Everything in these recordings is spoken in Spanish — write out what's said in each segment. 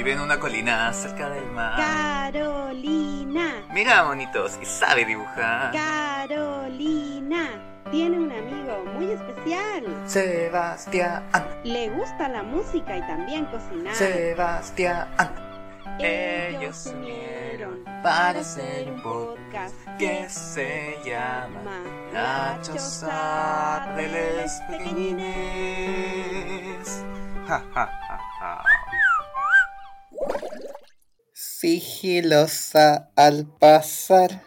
Vive en una colina cerca del mar. Carolina. Mira, monitos, y sabe dibujar. Carolina. Tiene un amigo muy especial. Sebastián. Le gusta la música y también cocinar. Sebastián. Ellos se unieron para hacer un podcast que se llama La Choza de los Pequeñines. Ja, ja. Sigilosa al pasar.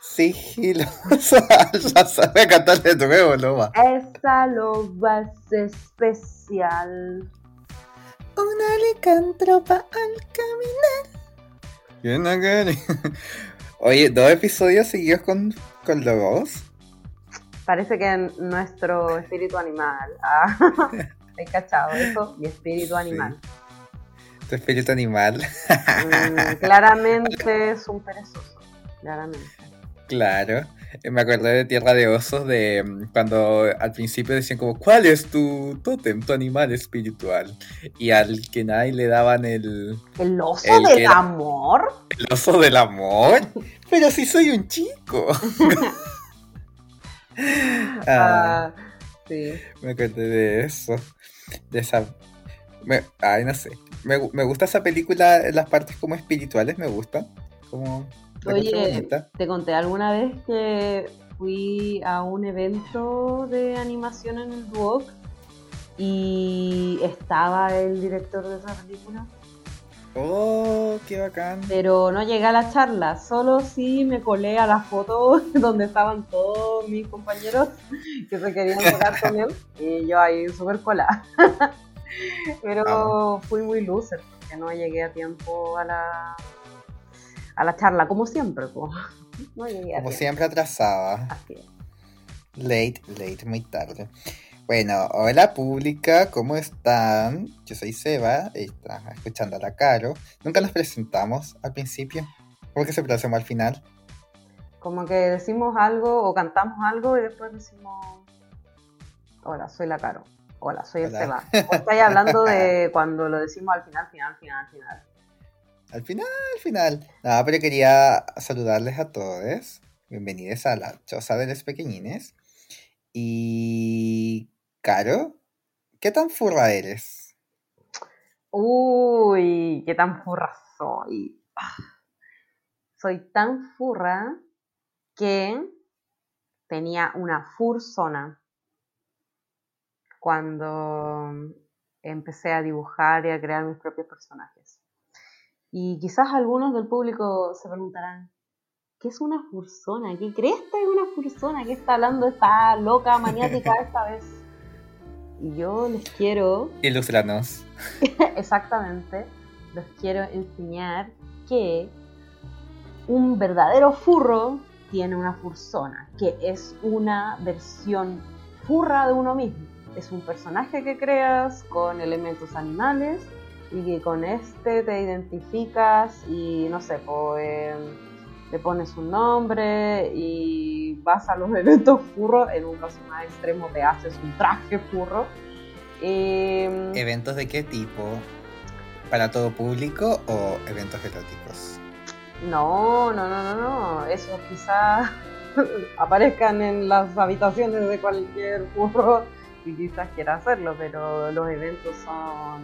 Sigilosa al pasar. Voy a cantar de nuevo, Loba. Esa loba es especial. Una licántropa al caminar. Oye, dos episodios seguidos con, con lobos. Parece que nuestro espíritu animal. Ah, ¿Hay cachado eso? Mi espíritu animal. Tu espíritu animal. Mm, claramente es un perezoso. Claramente. Claro. Eh, Me acordé de Tierra de Osos de mm, cuando al principio decían como, ¿cuál es tu tótem, tu animal espiritual? Y al que nadie le daban el, El oso El del era- amor. el oso del amor. Pero si soy un chico. Ah, Ah, sí. me acordé de eso. De esa... me- ay, no sé. Me, me gusta esa película, las partes como espirituales me gustan. Como... la Oye, te conté alguna vez que fui a un evento de animación en el Duoc y estaba el director de esa película, Oh, qué bacán. pero no llegué a la charla, solo sí me colé a las fotos donde estaban todos mis compañeros que se querían tocar con él y yo ahí súper colada. Pero fui muy loser porque no llegué a tiempo a la, a la charla, como siempre. po. No llegué a Como tiempo. siempre atrasada. Así es. Late, late, muy tarde. Bueno, hola pública, ¿cómo están? Yo soy Seba, y está escuchando a la Caro. Nunca nos presentamos al principio. ¿Cómo que se presentamos al final? Como que decimos algo o cantamos algo y después decimos, hola, soy la Caro. Hola, soy Hola. Seba. O estáis hablando de cuando lo decimos al final, final, final, final. Al final, al final. No, pero quería saludarles a todos. Bienvenidos a la Choza de los Pequeñines. Y... Caro, ¿qué tan furra eres? Uy, qué tan furra soy. Ah. Soy tan furra que tenía una fursona cuando empecé a dibujar y a crear mis propios personajes. Y quizás algunos del público se preguntarán, ¿qué es una fursona? ¿Qué crees que es una fursona? ¿Qué está hablando esta loca maniática esta vez? Y yo les quiero Ilústranos. exactamente, les quiero enseñar que un verdadero furro tiene una fursona, que es una versión furra de uno mismo. Es un personaje que creas con elementos animales y que con este te identificas y no sé, pues, le pones un nombre y vas a los eventos furros, en un caso más extremo te haces un traje furro. Em, ¿Eventos de qué tipo? ¿Para todo público o eventos eróticos? No, no, no, no, no. Eso quizás aparezcan en las habitaciones de cualquier furro quizás quiera hacerlo, pero los eventos son,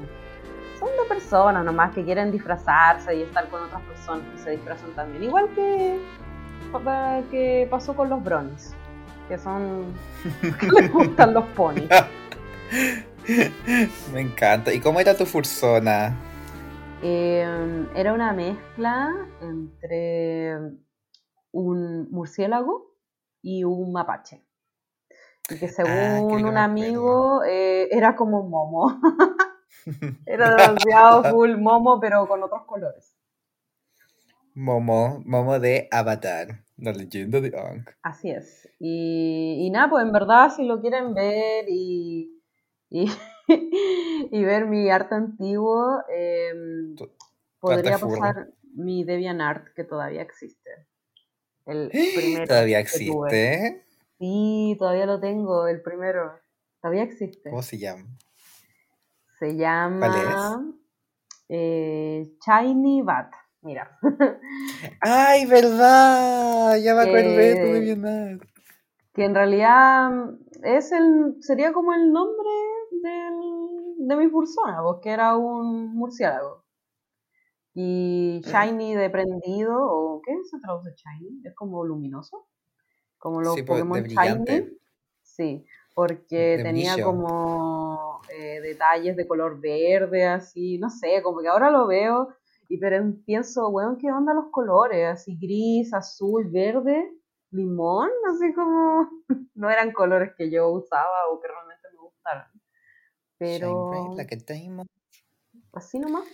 son de personas nomás que quieren disfrazarse y estar con otras personas que se disfrazan también. Igual que, que pasó con los bronies, que son... que les gustan los ponis. Me encanta. ¿Y cómo era tu fursona? Eh, era una mezcla entre un murciélago y un mapache. Y que según Ah, que un amigo eh, era como un momo. era demasiado full momo, pero con otros colores. Momo, Momo de Avatar, la leyenda de Aang. Así es. Y, y nada, pues en verdad, si lo quieren ver y, y, y ver mi arte antiguo, eh, tu podría pasar mi DeviantArt, que todavía existe. El primero ¿Todavía existe? Sí, todavía lo tengo, el primero. Todavía existe. ¿Cómo se llama? Se llama Eh, Shiny Bat, mira. ¡Ay, verdad! Ya me acordé Eh, de Bionat. que en realidad es el, sería como el nombre del- de mi persona, porque era un murciélago. Y shiny de prendido, o ¿qué se traduce shiny? Es como luminoso, como los Sí, pues, Pokémon shiny. Sí, porque De tenía brillo. como eh, detalles de color verde, así, no sé, como que ahora lo veo y pero pienso, weón, ¿qué onda los colores? Así gris, azul, verde, limón, así como no eran colores que yo usaba o que realmente me gustaran. Pero Shine bright like a diamond. así nomás.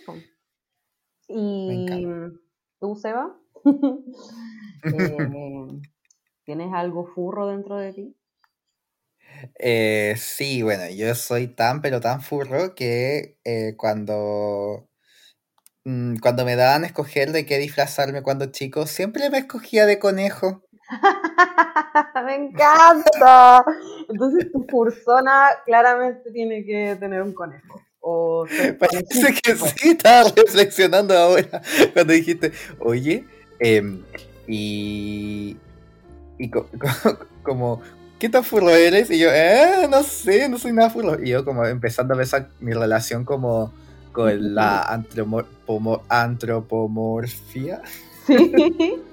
Y tú, Seba, Eh, ¿tienes algo furro dentro de ti? Eh, sí, bueno, yo soy tan, pero tan furro que eh, cuando, mm, cuando me daban a escoger de qué disfrazarme cuando chico, siempre me escogía de conejo. ¡Me encanta! Entonces tu persona claramente tiene que tener un conejo. O Parece que sí, estaba reflexionando ahora cuando dijiste, oye, em, y, y co- co- como, ¿qué tan furro eres? Y yo, eh, no sé, no soy nada furro. Y yo como empezando a pensar mi relación como con la antropomorfia. Sí.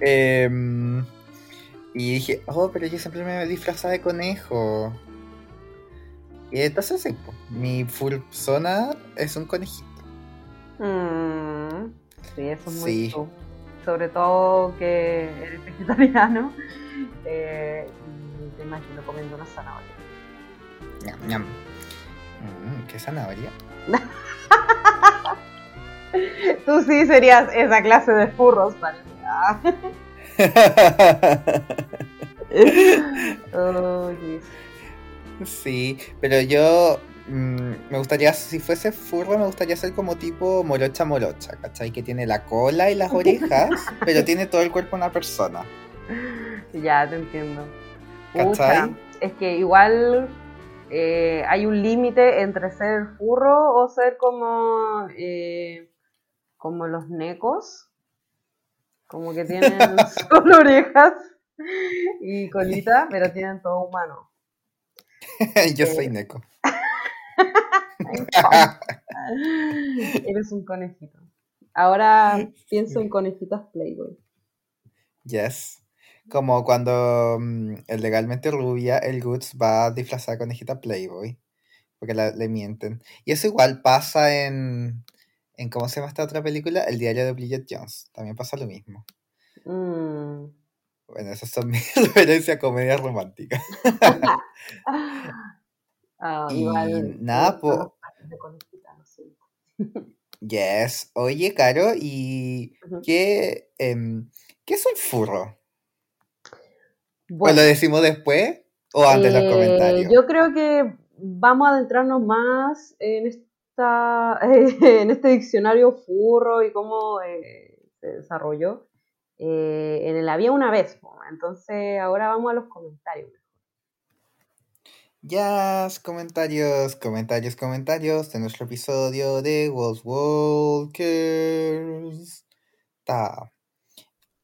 Em, y dije, oh, pero yo siempre me disfrazaba de conejo. Y entonces sí, mi fursona es un conejito. Mm, sí, eso es muy Sí. Sobre todo que eres vegetariano. eh, y te imagino comiendo una zanahoria. Ñam, ñam. Mm, ¿Qué zanahoria? Tú sí serías esa clase de furros, parece. Oh, yes. sí, pero yo mm, me gustaría, si fuese furro, me gustaría ser como tipo morocha morocha, ¿cachai? Que tiene la cola y las orejas, pero tiene todo el cuerpo una persona. Ya, te entiendo. ¿Cachai? Es que igual eh, hay un límite entre ser furro o ser como, eh, como los necos, como que tienen solo orejas y colita, pero tienen todo humano. yo soy Neko. Eres un conejito. Ahora pienso en conejitas Playboy. Yes. Como cuando mm, el legalmente rubia, el Goods va a disfrazar a conejita Playboy. Porque la- le mienten. Y eso igual pasa en, en. ¿Cómo se llama esta otra película? El diario de Bridget Jones. También pasa lo mismo. Mm. Bueno, esas son mis referencias a comedias románticas. Ah, Y nada, siento. Yes. Oye, Caro, ¿y qué, em, ¿qué es un furro? ¿O Bueno, lo decimos después o antes en los eh, comentarios? yo creo que vamos a adentrarnos más en esta en este diccionario furro y cómo eh, se desarrolló eh, en el había una vez. Entonces ahora vamos a los comentarios. Ya, comentarios, comentarios, comentarios de nuestro episodio de Wolf Walkers. Ta.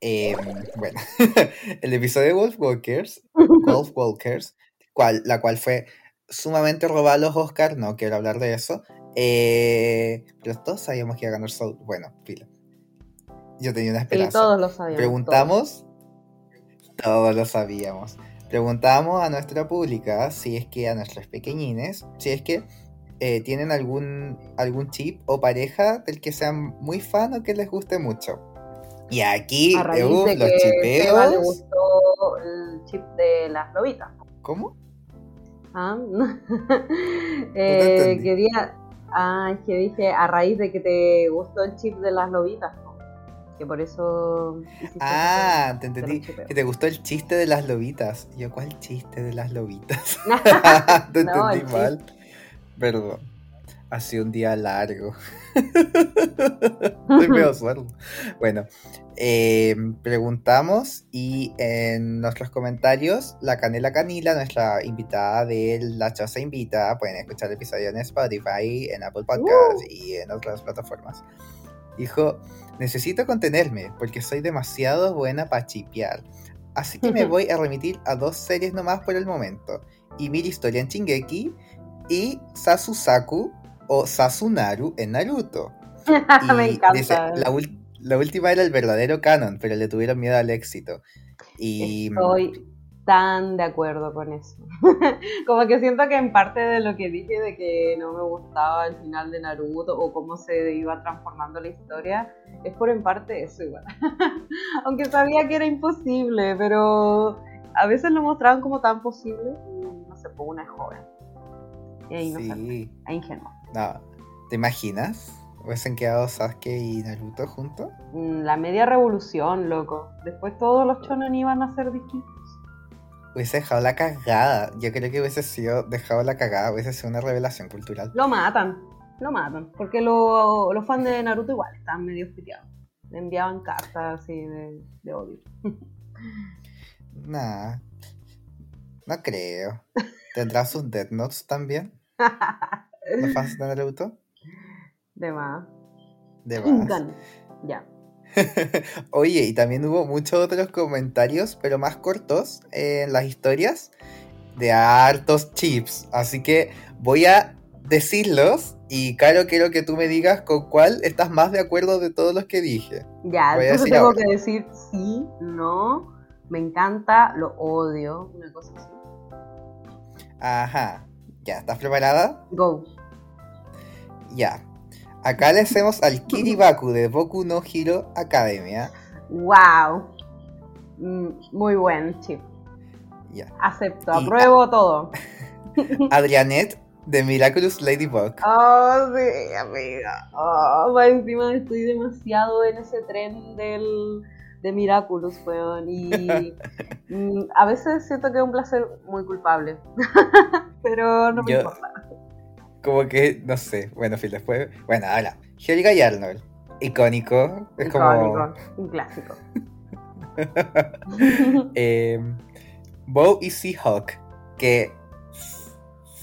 Em, bueno, el episodio de Wolf Walkers, Wolf Walkers, cual, la cual fue sumamente robada a los Oscars, no quiero hablar de eso. eh, pero todos sabíamos que iba a ganar Soul. Bueno, filo. Yo tenía una esperanza. todos lo sabíamos. todos. Preguntamos, todos lo sabíamos. Preguntamos a nuestra pública, si es que a nuestros pequeñines, si es que eh, tienen algún, algún chip o pareja del que sean muy fan o que les guste mucho. Y aquí, A raíz de los que Seba le chipeos. gustó el chip de las lobitas. ¿Cómo? Ah, eh, entendí. quería. Ah, es que dije a raíz de que te gustó el chip de las lobitas. ¿no? Que por eso. Ah, te entendí. Que te gustó el chiste de las lobitas. Yo, ¿cuál chiste de las lobitas? te No, entendí mal. Perdón. Ha sido un día largo. Estoy medio sueldo. Bueno, eh, preguntamos y en nuestros comentarios, la Canela Canila, nuestra invitada de La Choza Invita, pueden escuchar el episodio en Spotify, en Apple Podcasts y en otras plataformas. Dijo, necesito contenerme porque soy demasiado buena para chipear. Así que me voy a remitir a dos series nomás por el momento. Y mi historia en Shingeki y Sasusaku o Sasunaru en Naruto. Me encanta. la, última era el verdadero canon, pero le tuvieron miedo al éxito. Y Estoy tan de acuerdo con eso. Como que siento que en parte de lo que dije de que no me gustaba el final de Naruto o cómo se iba transformando la historia, es por en parte eso igual. Aunque sabía que era imposible, pero a veces lo mostraban como tan posible y no sé, pues una joven. E inocente, sí, e ingenua. no, ¿te imaginas? ¿Hubiesen quedado Sasuke y Naruto juntos? Mm, La media revolución, loco. Después todos los chonen iban a ser distintos. Hubiese dejado la cagada. Yo creo que hubiese sido dejado la cagada, hubiese sido una revelación cultural. Lo matan, lo matan. Porque lo- los fans de Naruto igual están medio piteados. Le enviaban cartas así de, de odio. Nah, no creo. ¿Tendrá sus Death Notes también? ¿Los fans de Naruto? De más. De más. Ya. Oye, y también hubo muchos otros comentarios, pero más cortos, en las historias de hartos chips. Así que voy a decirlos y Caro, quiero que tú me digas con cuál estás más de acuerdo de todos los que dije. Ya, Voy entonces tengo ahora. que decir sí, no, me encanta, lo odio, una cosa así. Ajá. ¿Ya estás preparada? Go. Ya. Acá le hacemos al Kiribaku de Boku no Hero Academia. Wow. Mm, Muy buen chip. Ya. Acepto, Y- apruebo todo. Adrianet de Miraculous Ladybug. Oh, sí, amiga. Oh, encima estoy demasiado en ese tren del, de Miraculous, weón. Y mm, a veces siento que es un placer muy culpable. Pero no me Yo- importa. Como que, no sé. Bueno, fin, después. Bueno, ahora. Helga y Arnold. Icónico. Es como. Un clásico. eh, Bo y Seahawk. Que.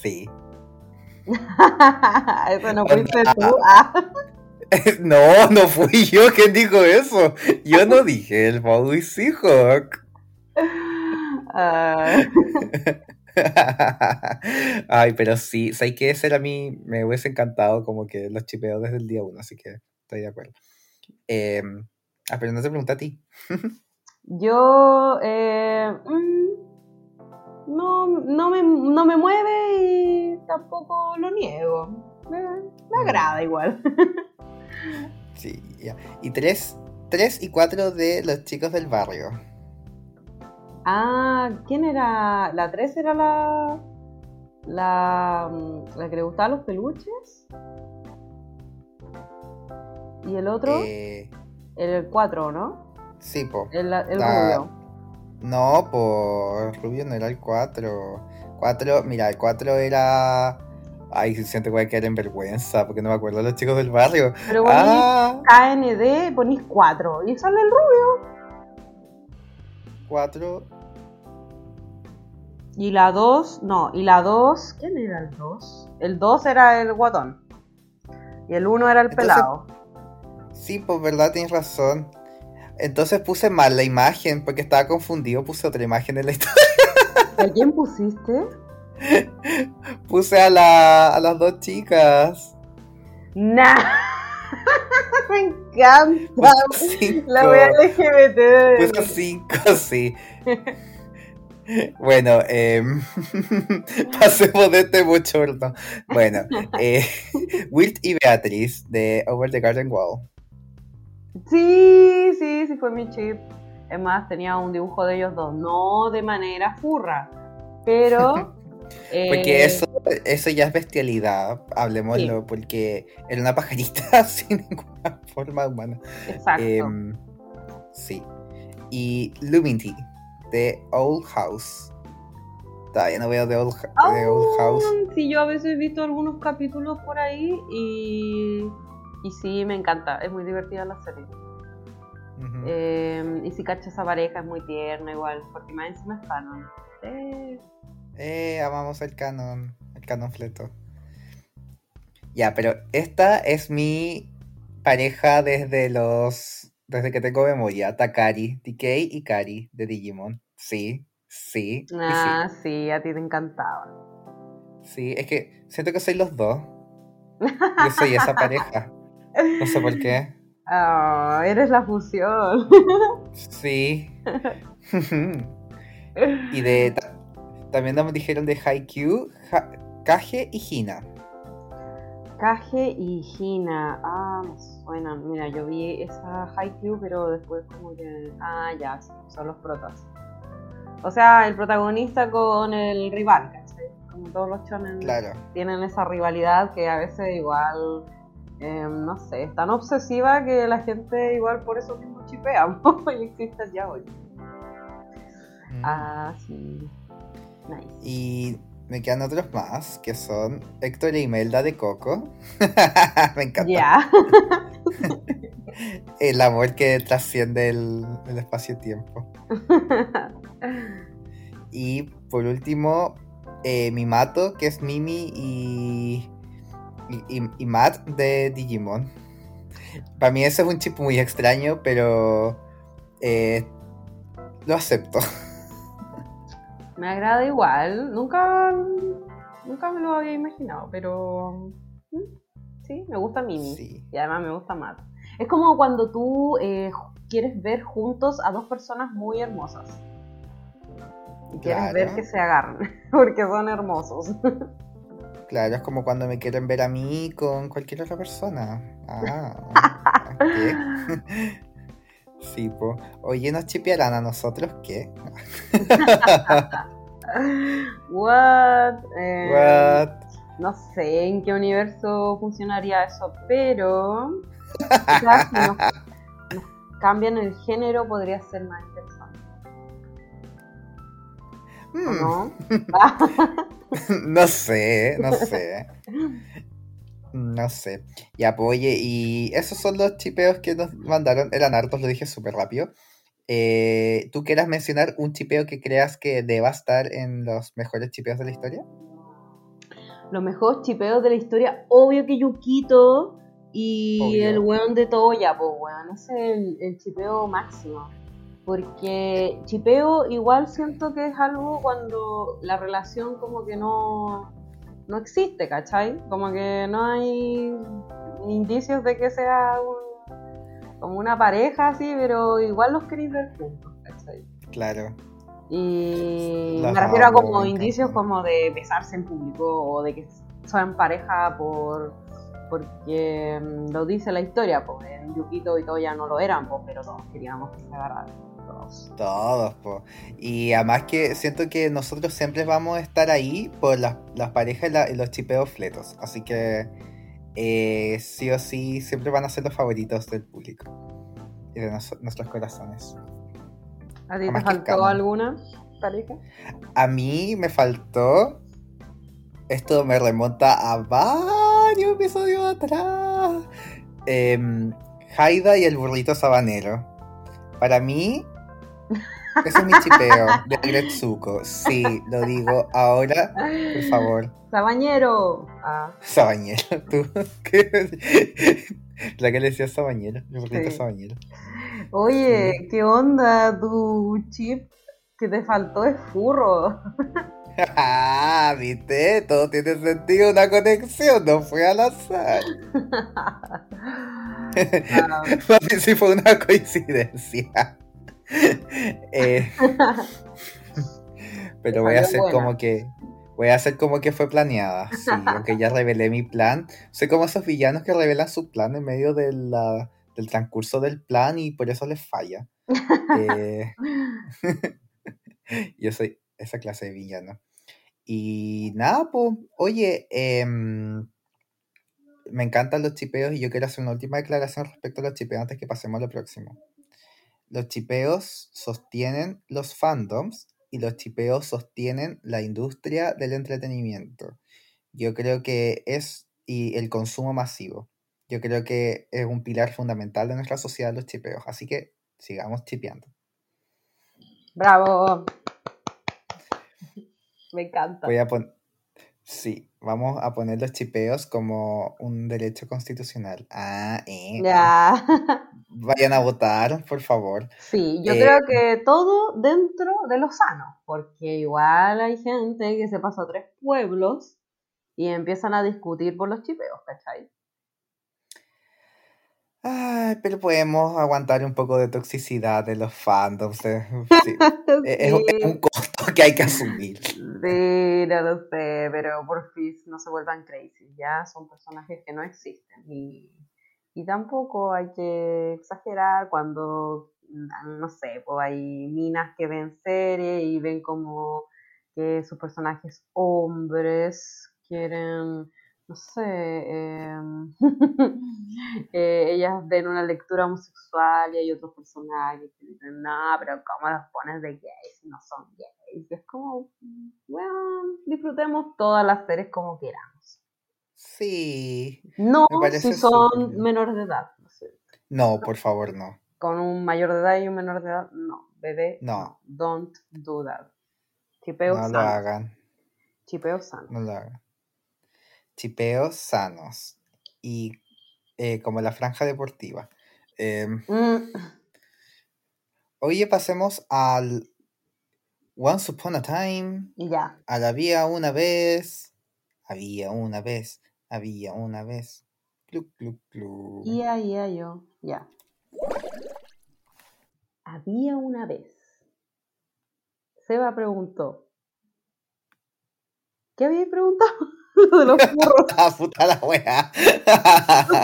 Sí. Eso no fuiste tú. Ah. No, no fui yo quien dijo eso. Yo no dije el Bo y Seahawk. Ah, Ay, pero sí, sé que ese era a mí, me hubiese encantado como que los chipeo desde el día uno, así que estoy de acuerdo. Eh, ah, pero no te pregunté a ti. yo eh, mm, no, no, me, no me mueve y tampoco lo niego. Me, me agrada igual. Sí, ya. Y tres, tres y cuatro de los chicos del barrio. Ah, ¿quién era? ¿La 3 era la, la, la que le gustaban los peluches? ¿Y el otro? Eh, el 4, ¿no? sí, po. El, el La- rubio. No, por Rubio no era el 4. 4, mira, el 4 era. Ay, siento que voy a quedar en vergüenza porque no me acuerdo de los chicos del barrio. Pero ponís Ah, KND, ponís 4 y sale el rubio. 4. Y la 2, no, y la 2, ¿quién era el 2? El 2 era el guatón. Y el 1 era el Entonces- pelado. Sí, pues verdad, tienes razón. Entonces puse mal la imagen porque estaba confundido. Puse otra imagen en la historia. ¿A quién pusiste? Puse a, la, a las dos chicas. Nah. Me encanta. Cinco. La wea LGBT de... Puse cinco, sí. Bueno, em, pasemos de este bochorno. Bueno, eh, Wilt y Beatriz de Over the Garden Wall. Sí, sí, sí fue mi chip. Es más, tenía un dibujo de ellos dos. No de manera furra, pero... Porque eh, eso, eso ya es bestialidad, hablemoslo, porque era una pajarita sin ninguna forma humana. Exacto. Em, sí. Y Luminty, de Old House. Todavía no veo The Old, The Old House. Sí, yo a veces he visto algunos capítulos por ahí y, y sí, me encanta. Es muy divertida la serie. Eh, y si cacha esa pareja es muy tierna igual, porque más encima es canon. Eh, Eh, amamos el canon, el canon fleto. Ya, pero esta es mi pareja desde los. desde que tengo memoria. Takari, DK y Kari de Digimon. Sí, sí. ah, sí, a ti te encantaba. sí. Es que siento que soy los dos. Yo soy esa pareja. No sé por qué. Ah, eres la fusión. Sí. y de. ta- También nos dijeron de Haikyuu, Ha- Kage y Hina. Kage y Hina. Ah, me suenan. Mira, yo vi esa Haikyuu, pero después como que... Ah, ya, son los protas. O sea, el protagonista con el rival, ¿cachai? Como todos los Claro. tienen esa rivalidad que a veces igual, eh, no sé, es tan obsesiva que la gente igual por eso mismo chipea y existe ya hoy. Mm. Ah, sí. Nice. Y me quedan otros más, que son Héctor e Imelda de Coco. me encanta. Ya. El amor que trasciende el, el espacio-tiempo. Y por último, eh, Mimato, que es Mimi y, y, y- y Matt de Digimon. Para mí ese es un chip muy extraño, pero eh, lo acepto. Me agrada igual. Nunca, nunca me lo había imaginado, pero mm, sí, me gusta Mimi. Sí. Y además me gusta Matt. Es como cuando tú eh, quieres ver juntos a dos personas muy hermosas. Y quieres ver que se agarren, porque son hermosos. Claro, es como cuando me quieren ver a mí con cualquier otra persona. Ah. Sí, po. Oye, ¿nos chipearán a nosotros qué? What? Eh, What? No sé en qué universo funcionaría eso, pero quizás si nos, nos cambian el género podría ser más interesante, ¿o Hmm, ¿no? no sé, no sé. No sé. Ya, pues oye, y esos son los chipeos que nos mandaron. Eran hartos, lo dije súper rápido. Eh, ¿Tú quieras mencionar un chipeo que creas que deba estar en los mejores chipeos de la historia? Los mejores chipeos de la historia, obvio que Yukito y Obvio. el weón de Toya, pues weón, ese es el, el chipeo máximo. Porque chipeo igual siento que es algo cuando la relación como que no, no existe, ¿cachai? Como que no hay indicios de que sea un- como una pareja así, pero igual los queréis ver juntos, ¿cachai? Claro. Y Las me refiero a como indicios como de besarse en público o de que son pareja por porque mm, lo dice la historia, pues en Yukito y Toya no lo eran, pues, pero todos queríamos que se agarraran. Todos. Todos, po. Y además que siento que nosotros siempre vamos a estar ahí por las, las parejas y, la- y los chipeos fletos. Así que eh, sí o sí siempre van a ser los favoritos del público y de nos- nuestros corazones. ¿A ti te faltó alguna pareja? A mí me faltó. Esto me remonta a varios episodios atrás. Em, Haida y el burrito sabanero. Para mí, ese es mi chipeo de Gretsuko. Sí, lo digo ahora, por favor. Sabañero. Ah, Sabañero, tú. ¿Qué? La que le decía sabañero, el burrito Sí. sabañero. Oye, ¿qué onda? Tu chip que te faltó es furro. Ah, viste, todo tiene sentido, una conexión, no fue al azar. Para mí sí fue una coincidencia. Eh, pero voy a hacer buena. como que. Voy a hacer como que fue planeada. Sí, aunque ya revelé mi plan. Soy como esos villanos que revelan su plan en medio de la- del transcurso del plan y por eso les falla. Eh, yo soy esa clase de villano. Y nada, pues, oye, em, me encantan los chipeos y yo quiero hacer una última declaración respecto a los chipeos antes que pasemos a lo próximo. Los chipeos sostienen los fandoms y los chipeos sostienen la industria del entretenimiento. Yo creo que es y el consumo masivo. Yo creo que es un pilar fundamental de nuestra sociedad los chipeos. Así que sigamos chipeando. Bravo. Me encanta. Voy a poner. Sí, vamos a poner los chipeos como un derecho constitucional. Ah, eh. Ya. Vayan a votar, por favor. Sí, yo Eh, creo que todo dentro de lo sano, porque igual hay gente que se pasa a tres pueblos y empiezan a discutir por los chipeos, ¿cachai? Ay, pero podemos aguantar un poco de toxicidad de los fandoms. eh, sí. Es, es un- es un costo que hay que asumir. Sí, no lo sé, pero por fin no se vuelvan crazy, ya son personajes que no existen y, y tampoco hay que exagerar cuando, mm, no sé, pues hay minas que ven series y ven como que sus personajes hombres quieren, no sé, em, eh, ellas ven una lectura homosexual y hay otros personajes que dicen, no, pero ¿cómo los pones de gays si no son gays? Y es como, bueno, disfrutemos todas las series como queramos. Sí. No si son menores de edad. no sé. No, por favor, no. Con un mayor de edad y un menor de edad, no. Bebé, No. Don't do that. Chipeo No lo hagan. Chipeo sano. No lo hagan. Chipeos sanos. Y eh, como la franja deportiva. Mm, oye, pasemos al Once Upon a Time. y ya. A la había una vez. Había una vez. Había una vez. Clu, clu, clu. Ia, ia, yo. Ya. Había una vez. Seba preguntó. ¿Qué había preguntado? Lo de los furros. Ah, puta la wea.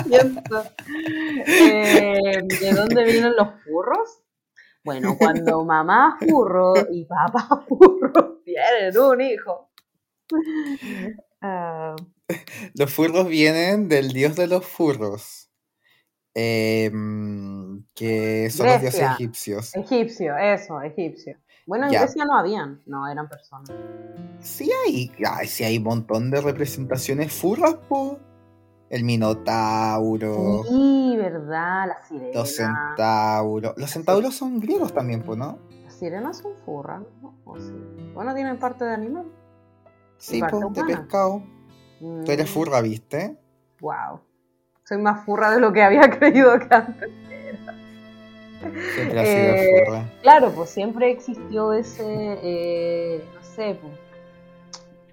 siento. Eh, ¿De dónde vienen los furros? Bueno, cuando mamá furro y papá furro tienen un hijo. Ah, Los furros vienen del dios de los furros. em, que son los dioses egipcios. egipcio, eso, egipcio. Bueno, en Ya. Grecia no habían, no, eran personas. Sí hay, ay, sí hay un montón de representaciones furras, po. El Minotauro, Sí, ¿verdad? Las sirenas. los centauros. Los centauros son griegos también, po, ¿no? Las sirenas son furras, ¿no? ¿O sí? Bueno, tienen parte de animal. Sí, parte po, de humana. Tú eres Mm, furra, ¿viste? Wow. Soy más furra de lo que había creído que antes. Siempre has Eh, sido furra. Claro, pues siempre existió ese, eh, no sé, pues,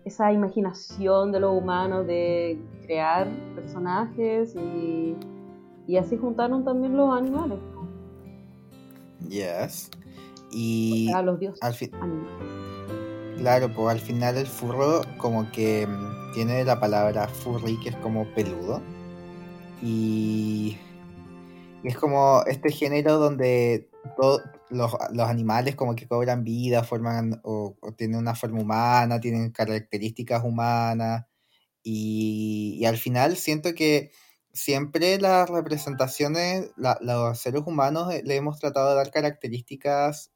esa imaginación de los humanos de crear personajes y, y así juntaron también los animales, pues, Yes. Y a los dioses al animales. Claro, pues al final el furro como que mm, tiene la palabra furry que es como peludo. Y, es como este género donde todos los, los animales como que cobran vida, forman o, tienen una forma humana, tienen características humanas. Y, al final siento que siempre las representaciones, los seres humanos eh, le hemos tratado de dar características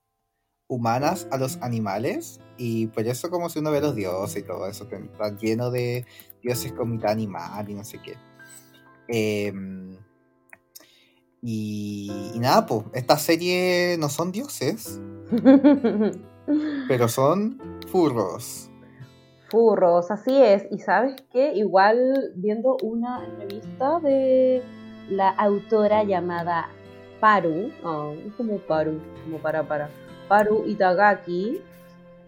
humanas a los animales y por eso como si uno ve los dioses y todo eso está lleno de dioses con mitad animal y no sé qué. Em, y, y nada pues esta serie no son dioses pero son furros. Furros, así es. Y sabes qué, igual viendo una entrevista de la autora llamada Paru, oh, es como Paru, como para para, Paru Itagaki,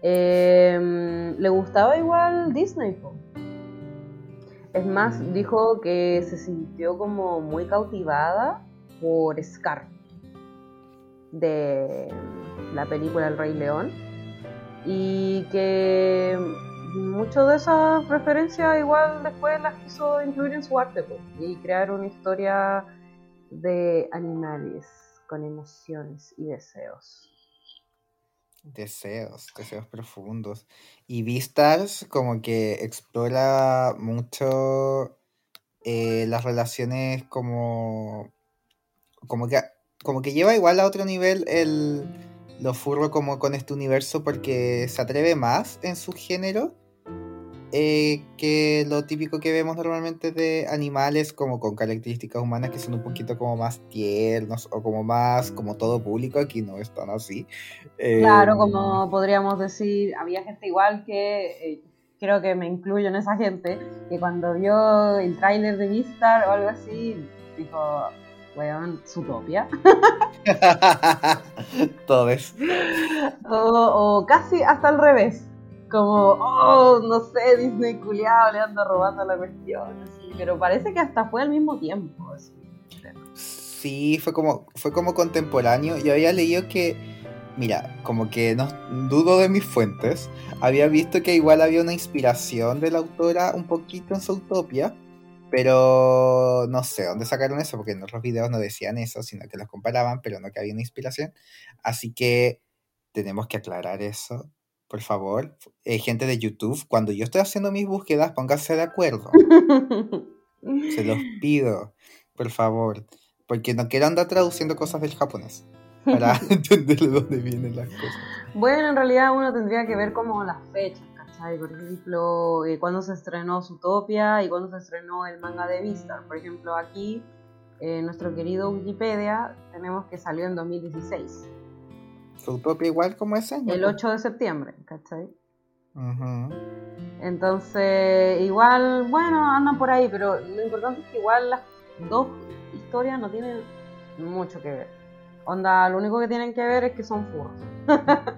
em, le gustaba igual Disney. po. Es más, Mm. dijo que se sintió como muy cautivada por Scar de la película El Rey León y que mucho de esas referencias igual después las quiso incluir en su arte y crear una historia de animales con emociones y deseos. Deseos deseos profundos. Y Beastars como que explora mucho eh, las relaciones como como que como que lleva igual a otro nivel el lo furro como con este universo porque se atreve más en su género eh, que lo típico que vemos normalmente de animales como con características humanas que son un poquito como más tiernos o como más como todo público aquí no están así Claro, Eh, como podríamos decir, había gente igual que, eh, creo que me incluyo en esa gente, que cuando vio el tráiler de Vistar o algo así, dijo, weón, Zootopia. todos o, o casi hasta al revés. Como, oh, no sé, Disney culiado le anda robando la cuestión. Pero parece que hasta fue al mismo tiempo. Sí, fue como, fue como contemporáneo. Yo había leído que, mira, como que no dudo de mis fuentes. Había visto que igual había una inspiración de la autora un poquito en Zootopia. Pero no sé dónde sacaron eso, porque en otros videos no decían eso, sino que los comparaban, pero no que había una inspiración. Así que tenemos que aclarar eso, por favor. Eh, gente de YouTube, cuando yo estoy haciendo mis búsquedas, pónganse de acuerdo. Se los pido, por favor. Porque no quiero andar traduciendo cosas del japonés. Para entender de dónde vienen las cosas. Bueno, en realidad uno tendría que ver como las fechas, ¿cachai? Por ejemplo, eh, cuándo se estrenó Zootopia y cuándo se estrenó el manga de Vistar. Por ejemplo, aquí, eh, nuestro querido Wikipedia, tenemos que salió en 2016, Zootopia igual como ese año. el po. 8 de septiembre, ¿cachai? Entonces, igual, bueno, andan por ahí, pero lo importante es que igual las dos historias no tienen mucho que ver. Onda, lo único que tienen que ver es que son furros.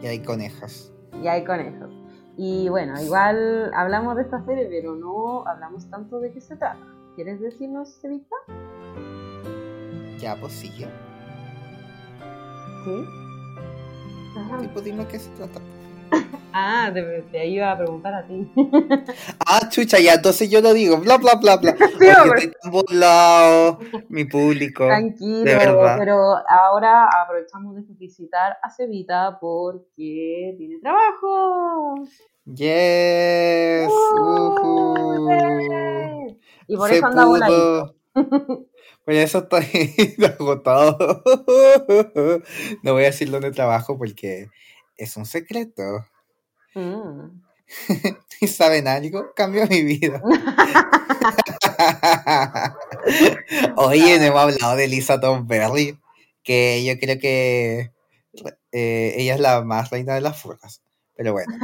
Y hay conejas. y hay conejos. Y bueno, igual hablamos de esta serie, pero no hablamos tanto de qué se trata. ¿Quieres decirnos, Evita? Ya, pues sigue. Sí. Ajá. Pues dime qué se trata. Ah, te, te iba a preguntar a ti. Ah, chucha, ya, entonces yo lo digo. Bla, bla, bla, bla. Porque hombre. estoy tan burlado. Mi público. Tranquilo, de verdad. pero ahora aprovechamos de felicitar a Cevita porque tiene trabajo. Yes. ujú. ¡Eh! Y por Se eso anda voladito. Por eso estoy agotado. No voy a decir dónde trabajo porque es un secreto. Mm. ¿Y saben algo? Cambió mi vida. Oye, no hemos hablado de Lisa Tom Berry, que yo creo que eh, ella es la más reina de las furras. Pero bueno.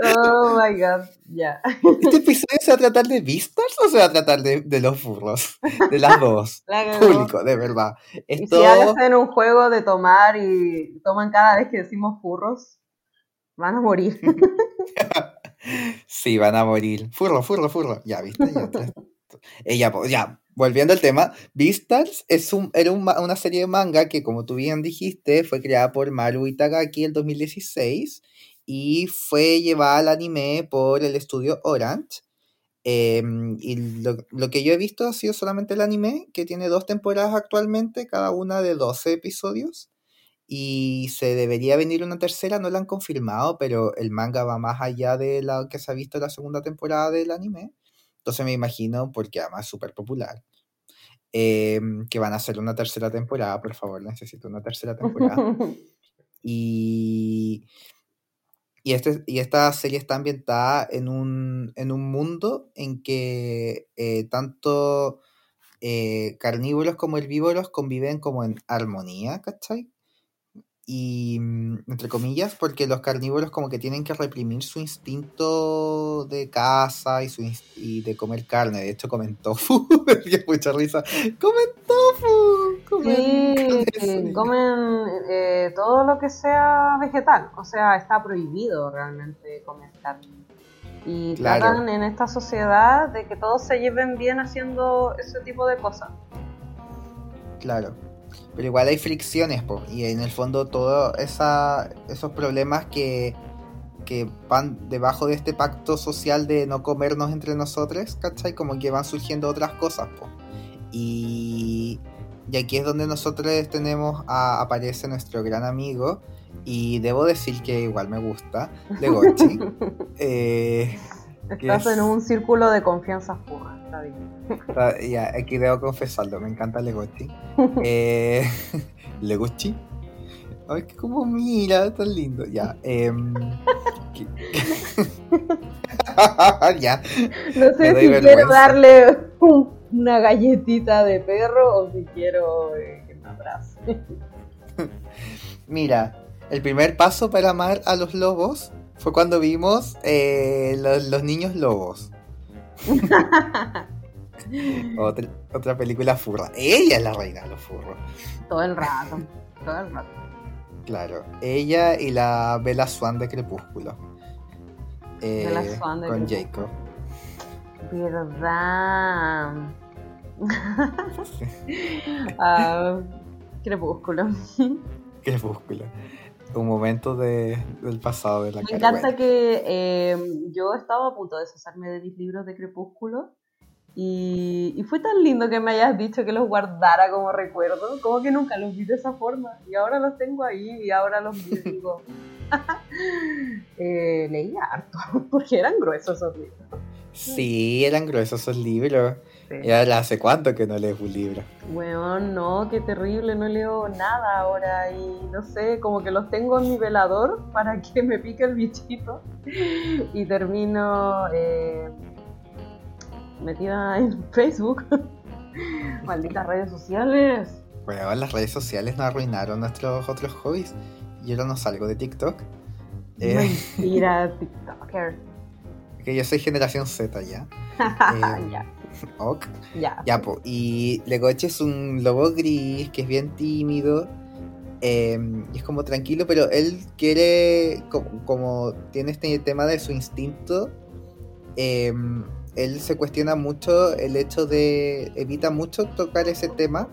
Oh my god, ya. ¿Este episodio se va a tratar de Beastars o se va a tratar de, de los furros? De las dos. La. Público, de verdad. Y Esto, si hacen un juego de tomar y toman cada vez que decimos furros, van a morir. sí, van a morir. Furro, furro, furro. Ya, ¿viste? Ya, Ella, pues, ya, volviendo al tema, Beastars es un, era un una serie de manga que, como tú bien dijiste, fue creada por Maru Itagaki en 2016 y fue llevada al anime por el estudio Orange. Em, y lo, lo que yo he visto ha sido solamente el anime, que tiene dos temporadas actualmente, cada una de 12 episodios. Y se debería venir una tercera, no la han confirmado, pero el manga va más allá de lo que se ha visto en la segunda temporada del anime. Entonces me imagino, porque además es súper popular, em, que van a hacer una tercera temporada. Por favor, necesito una tercera temporada. Y, y, este, y esta serie está ambientada en un, en un mundo en que eh, tanto eh, carnívoros como herbívoros conviven como en armonía, ¿cachai? Y mm, entre comillas, porque los carnívoros como que tienen que reprimir su instinto de caza y, su y de comer carne. De hecho, comen tofu. Mucha risa. ¡Comen tofu! Comen Sí, carne de soya". comen eh, todo lo que sea vegetal, o sea, está prohibido realmente comer carne. Y Claro. tratan en esta sociedad de que todos se lleven bien haciendo ese tipo de cosas. Claro. Pero igual hay fricciones, po, y en el fondo todos esos problemas que, que van debajo de este pacto social de no comernos entre nosotros, ¿cachai? Como que van surgiendo otras cosas, po. Y, y aquí es donde nosotros tenemos a, aparece nuestro gran amigo, y debo decir que igual me gusta, de Gochi. Eh, Estás en un círculo de confianza pura. está. Ah, Ya, aquí debo confesarlo, me encanta Legochi. Eh, Legochi. Ay, que como mira, tan lindo. Ya. que- ya. No sé si quiero darle un- una galletita de perro o si quiero eh, que me abrace. Mira, el primer paso para amar a los lobos fue cuando vimos eh, los, los niños lobos. otra, otra película furra. Ella es la reina de los furros. Todo el rato, todo el rato. Claro, ella y la Bella Swan de Crepúsculo. Eh, Bella Swan de con Crepúsculo. Jacob. Verdad. Ah, crepúsculo. Crepúsculo. Un momento de- del pasado de la Me encanta que eh, yo estaba a punto de deshacerme de mis libros de Crepúsculo y, y fue tan lindo que me hayas dicho que los guardara como recuerdo, como que nunca los vi de esa forma y ahora los tengo ahí y ahora los digo, eh, leí harto porque eran gruesos esos libros. Sí, eran gruesos esos libros. Sí. Y ahora hace cuánto que no lees un libro. Weón, no, qué terrible, no leo nada ahora y no sé, como que los tengo en mi velador para que me pique el bichito y termino eh, metida en Facebook. Malditas redes sociales. Bueno, las redes sociales nos arruinaron nuestros otros hobbies. Yo ahora no salgo de TikTok. Eh, Mentira, TikToker. que yo soy generación Z ya. Eh, ya, ok. ya. Ya, po. Y Legoche es un lobo gris que es bien tímido. eh, y es como tranquilo, pero él quiere, co- como, tiene este tema de su instinto, eh, él se cuestiona mucho el hecho de, evita mucho tocar ese tema.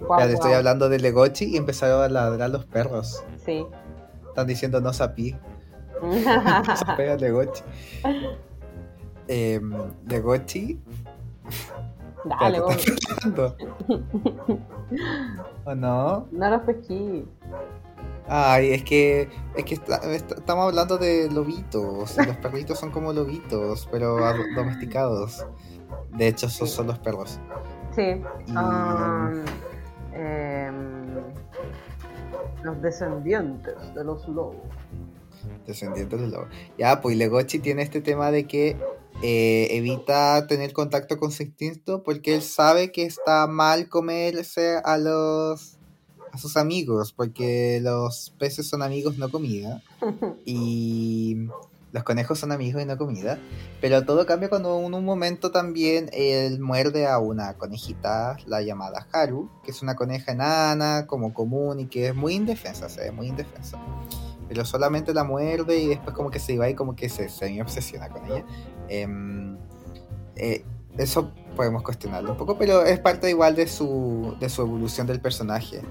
Guau, ya le estoy hablando de Legochi y empezaron a ladrar los perros. Sí. Están diciendo no sapí. Se pega Legochi. Eh. Dale, vos. está peleando. ¿O no? No los pesquí. Ay, es que, es que está- estamos hablando de lobitos. los perritos son como lobitos, pero ad- domesticados. De hecho, esos Sí. son los perros. Sí. Y, Um, em, los descendientes de los lobos. descendientes de lobos. Ya, pues Legochi tiene este tema de que eh, evita tener contacto con su instinto porque él sabe que está mal comerse a los a sus amigos porque los peces son amigos no comida. Y los conejos son amigos y no comida. Pero todo cambia cuando en un momento también él muerde a una conejita la llamada Haru que es una coneja enana como común y que es muy indefensa se ve muy indefensa. Pero solamente la muerde y después como que se va y como que se semi obsesiona con ella eh, eso podemos cuestionarlo un poco, pero es parte igual de su, de su evolución del personaje.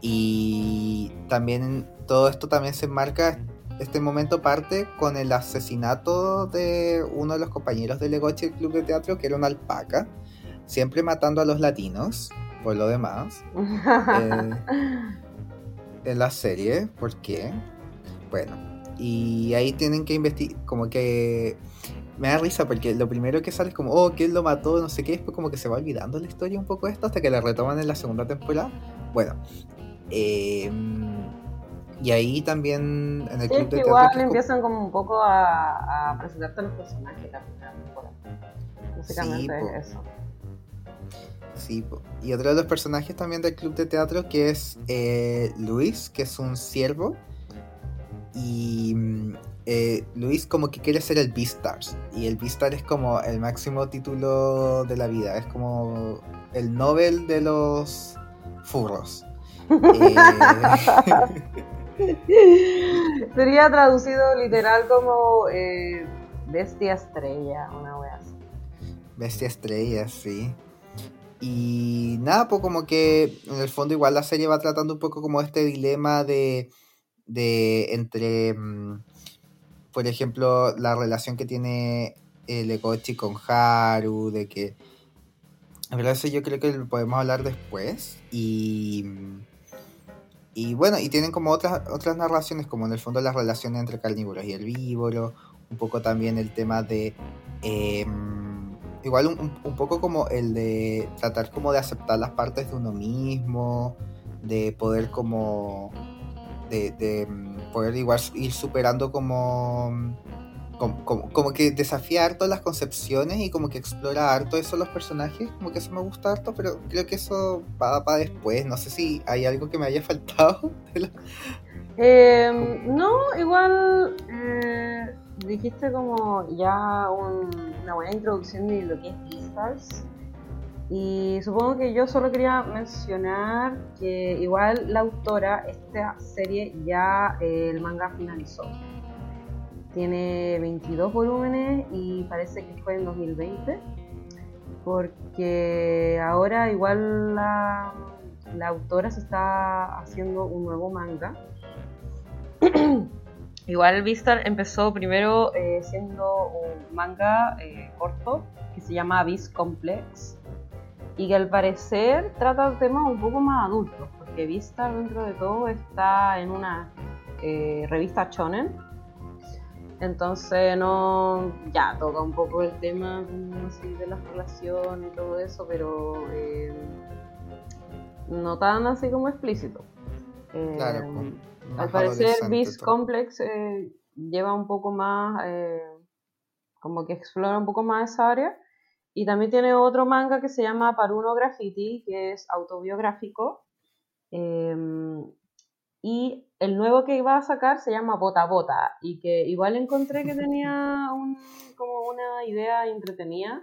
Y también todo esto también se enmarca, este momento parte con el asesinato de uno de los compañeros de Legochi del club de teatro, que era una alpaca, siempre matando a los latinos, por lo demás, Eh, en la serie. ¿Por qué? Bueno, y ahí tienen que investigar, como que me da risa porque lo primero que sale es como, oh, ¿quién lo mató? No sé qué, después como que se va olvidando la historia un poco esto hasta que la retoman en la segunda temporada. Bueno, eh, y ahí también en el Sí, club es de que teatro. igual que como- empiezan como un poco a, a presentarte los personajes la primera temporada. Básicamente Sí, es eso. Sí, po. y otro de los personajes también del club de teatro que es eh, Luis, que es un siervo. Y mm, eh, Luis como que quiere ser el Beastars. Y el Beastar es como el máximo título de la vida. Es como el Nobel de los furros. Eh, Sería traducido literal como eh, bestia estrella, una wea así. Bestia estrella, sí. Y nada, pues como que en el fondo igual la serie va tratando un poco como este dilema de, de entre, mm, por ejemplo, la relación que tiene el Legochi con Haru, de que... En verdad eso yo creo que lo podemos hablar después. Y... Y bueno, y tienen como otras, otras narraciones, como en el fondo las relaciones entre carnívoros y herbívoros, un poco también el tema de... em, igual un, un, poco como el de tratar como de aceptar las partes de uno mismo, de poder como de, de mm, poder igual ir superando como como, como, que desafiar todas las concepciones y como que explora harto eso los personajes, como que eso me gusta harto, pero creo que eso va para después, no sé si hay algo que me haya faltado. Em, no, igual eh, dijiste como ya una buena introducción de lo que es Beastars. Y supongo que yo solo quería mencionar que igual la autora, esta serie ya eh, el manga finalizó. Tiene 22 volúmenes y parece que fue en 2020. Porque ahora igual la, la autora se está haciendo un nuevo manga. igual Vistar empezó primero eh, siendo un manga eh, corto que se llama Abyss Complex y que al parecer trata temas un poco más adultos, porque Vistar dentro de todo está en una eh, revista shonen entonces no, ya toca un poco el tema así de las relaciones y todo eso, pero eh, no tan así como explícito. Eh, claro, al parecer Beast Complex lleva un poco más, como que explora un poco más esa área. Y también tiene otro manga que se llama Paruno Graffiti, que es autobiográfico. y el nuevo que iba a sacar se llama Bota Bota y que igual encontré que tenía como una idea entretenida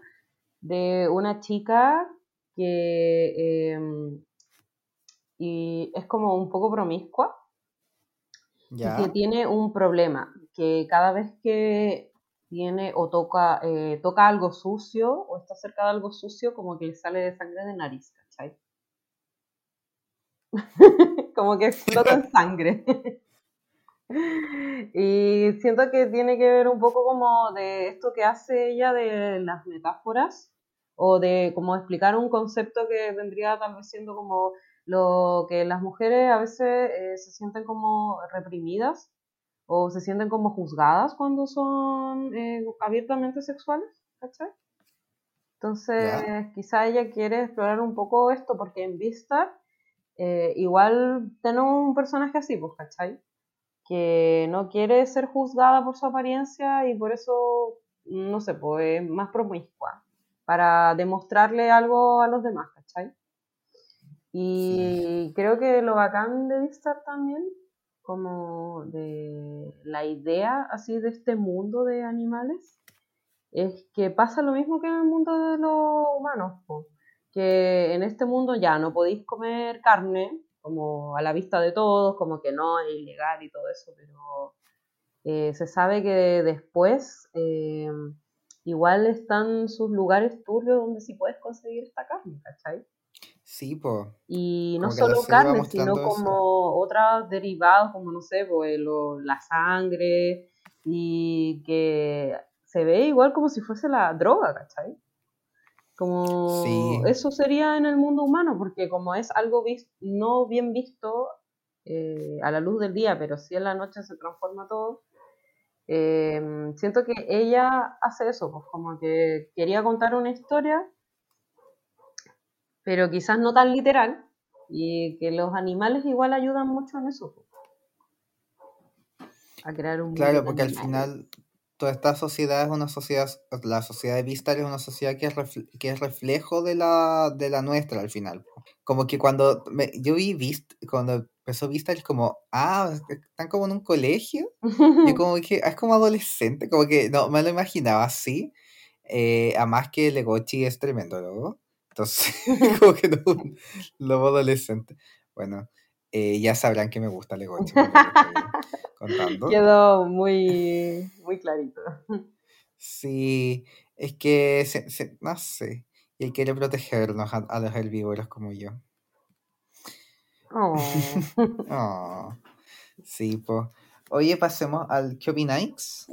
de una chica que em, y es como un poco promiscua y que tiene un problema que cada vez que tiene o toca eh, toca algo sucio o está cerca de algo sucio como que le sale de sangre de nariz ¿cachai? como que explota en sangre. y siento que tiene que ver un poco como de esto que hace ella de las metáforas o de como explicar un concepto que vendría tal vez siendo como lo que las mujeres a veces eh, se sienten como reprimidas o se sienten como juzgadas cuando son eh, abiertamente sexuales, ¿cachai? Entonces, quizá ella quiere explorar un poco esto porque en Vistar eh, igual tenemos un personaje así, pues, ¿cachai? Que no quiere ser juzgada por su apariencia y por eso, no sé, pues es más promiscua, para demostrarle algo a los demás, ¿cachai? Y creo que lo bacán de Vistar también, como de la idea así de este mundo de animales, es que pasa lo mismo que en el mundo de los humanos, que en este mundo ya no podéis comer carne, como a la vista de todos, como que no es ilegal y todo eso, pero eh, se sabe que después eh, igual están sus lugares turbios donde sí puedes conseguir esta carne, ¿cachai? Sí, pues. Y no solo carne, sino como otros derivados, como no sé, pues, la sangre, y que se ve igual como si fuese la droga, ¿cachai? Como eso sería en el mundo humano, porque como es algo no bien visto eh, a la luz del día, pero sí en la noche se transforma todo, eh, siento que ella hace eso, pues como que quería contar una historia, pero quizás no tan literal, y que los animales igual ayudan mucho en eso. A crear un Claro, porque al final toda esta sociedad es una sociedad, la sociedad de Vistar es una sociedad que es, que es reflejo de la, de la nuestra al final. Como que cuando yo vi Vist, cuando empezó Vistar es como, ah, están como en un colegio. y como que es como adolescente, como que no me lo imaginaba así. Eh, además que Legochi es tremendo lobo. Entonces, como que no un lobo adolescente. Bueno, eh, ya sabrán que me gusta Legochi. contando. Quedó muy, muy clarito. Sí, es que, no sé, y él quiere protegernos a, los herbívoros como yo. Oh. oh. Sí, pues. Oye, pasemos al ¿qué opináis?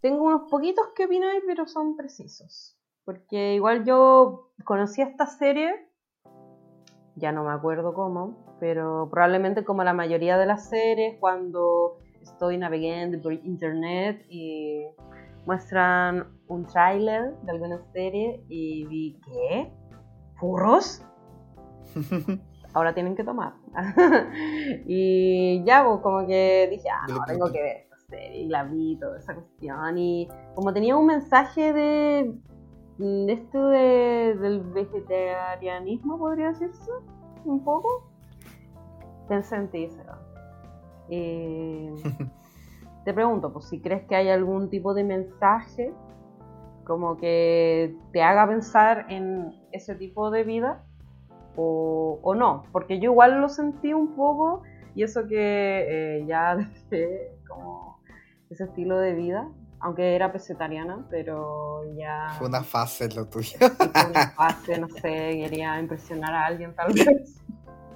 Tengo unos poquitos que opináis, pero son precisos. Porque igual yo conocí esta serie, ya no me acuerdo cómo, pero probablemente como la mayoría de las series, cuando estoy navegando por internet y muestran un tráiler de alguna serie y vi, ¿qué? ¿Furros? Ahora tienen que tomar. y ya, pues, como que dije, ah, no, tengo que ver esta serie. Y la vi, toda esa cuestión. Y como tenía un mensaje de, de esto de, del vegetarianismo, podría decirse, un poco, pensé en ti, Y te pregunto, pues si crees que hay algún tipo de mensaje como que te haga pensar en ese tipo de vida o, no, porque yo igual lo sentí un poco y eso que eh, ya dejé como ese estilo de vida, aunque era pesetariana, pero ya... Fue una fase lo tuyo. Fue una fase, no sé, quería impresionar a alguien tal vez.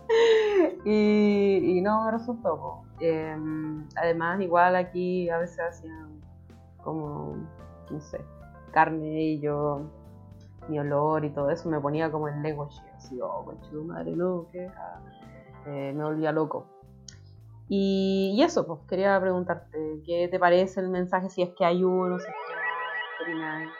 y, no me resultó. Em, además, igual aquí a veces hacían como, no sé, carne y yo, mi olor y todo eso me ponía como el Lego así, oh, madre, no, que eh, me volvía loco. Y, eso, pues quería preguntarte, ¿qué te parece el mensaje? Si es que hay uno, si es que no,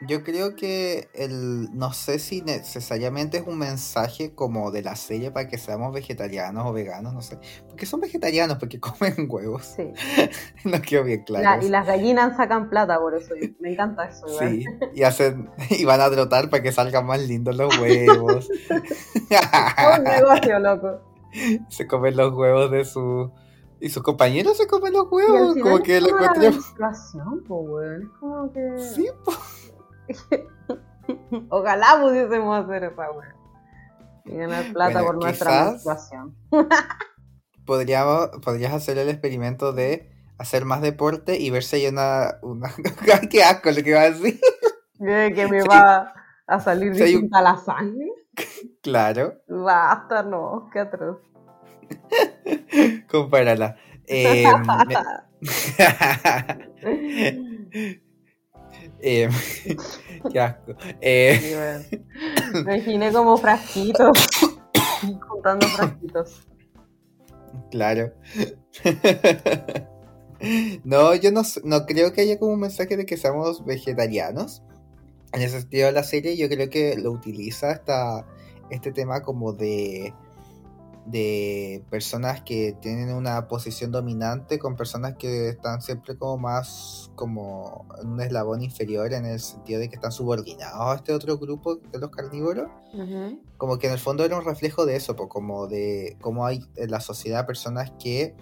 yo creo que el, no sé si necesariamente es un mensaje como de la serie para que seamos vegetarianos o veganos, no sé. Porque son vegetarianos, porque comen huevos. Sí. no quedó bien claro. y las gallinas sacan plata por eso. Me encanta eso. Sí, y, hacen, y van a trotar para que salgan más lindos los huevos. un negocio, loco. Se comen los huevos de su... Y sus compañeros se comen los huevos. como que lo encontramos. Como que... Sí, pues. Ojalá pudiésemos hacer esa wea. Y ganar plata por nuestra situación. podríamos, podrías hacer el experimento de hacer más deporte y ver si hay una. una... ¡Qué asco lo que va a decir! Que me va a salir distinta la sangre. Claro. Basta, no, qué atroz. Compárala. Eh, Eh, qué asco. Eh, Me imaginé como frasquitos, juntando frasquitos. Claro. No, yo no, no creo que haya como un mensaje de que seamos vegetarianos. En ese sentido, la serie yo creo que lo utiliza hasta este tema como de de personas que tienen una posición dominante con personas que están siempre como más como en un eslabón inferior en el sentido de que están subordinados a este otro grupo de los carnívoros como que en el fondo era un reflejo de eso como de cómo hay en la sociedad personas que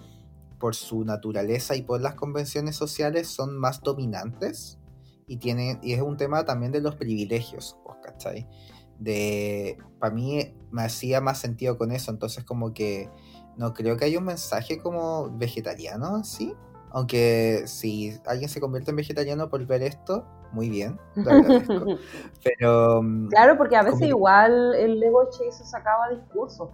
por su naturaleza y por las convenciones sociales son más dominantes y tienen y es un tema también de los privilegios ¿cachai? De para mí me hacía más sentido con eso entonces como que no creo que haya un mensaje como vegetariano así aunque si alguien se convierte en vegetariano por ver esto muy bien pero mm, claro porque a veces igual el Lego Chase sacaba discursos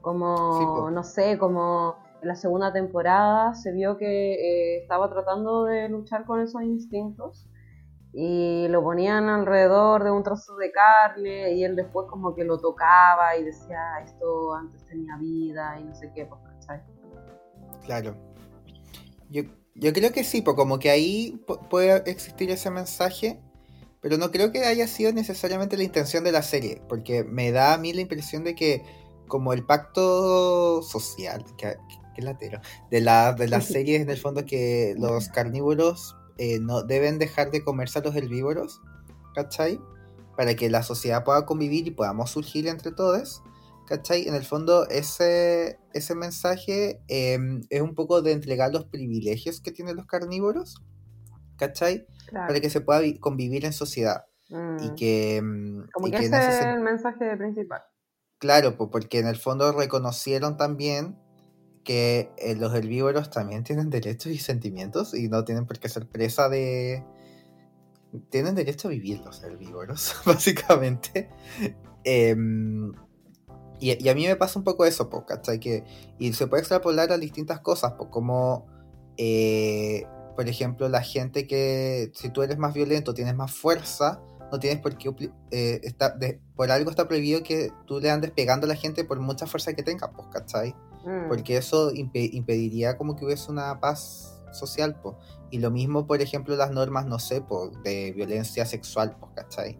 como no sé como en la segunda temporada se vio que eh, estaba tratando de luchar con esos instintos y lo ponían alrededor de un trozo de carne y él después como que lo tocaba y decía, esto antes tenía vida y no sé qué, pues, ¿cachai? Claro. Yo, yo creo que sí, pues como que ahí puede existir ese mensaje, pero no creo que haya sido necesariamente la intención de la serie, porque me da a mí la impresión de que como el pacto social, que, que latero, de la, de la serie en el fondo que los carnívoros eh, no deben dejar de comerse a los herbívoros, ¿cachai? Para que la sociedad pueda convivir y podamos surgir entre todos, ¿cachai? En el fondo, ese, ese mensaje em, es un poco de entregar los privilegios que tienen los carnívoros, ¿cachai? Para que se pueda convivir en sociedad. Y mm. que. Em, Como que, ese es el mensaje principal. Claro, porque en el fondo reconocieron también que eh, los herbívoros también tienen derechos y sentimientos y no tienen por qué ser presa de... Tienen derecho a vivir los herbívoros, básicamente. Em, y, a mí me pasa un poco eso, ¿cachai? Que, y se puede extrapolar a distintas cosas, como, eh, por ejemplo, la gente que si tú eres más violento, tienes más fuerza, no tienes por qué... Eh, por algo está prohibido que tú le andes pegando a la gente por mucha fuerza que tenga, pues, ¿cachai? Mm. porque eso impediría como que hubiese una paz social, Y lo mismo, por ejemplo, las normas, no sé, por, de violencia sexual, pues, ¿cachai?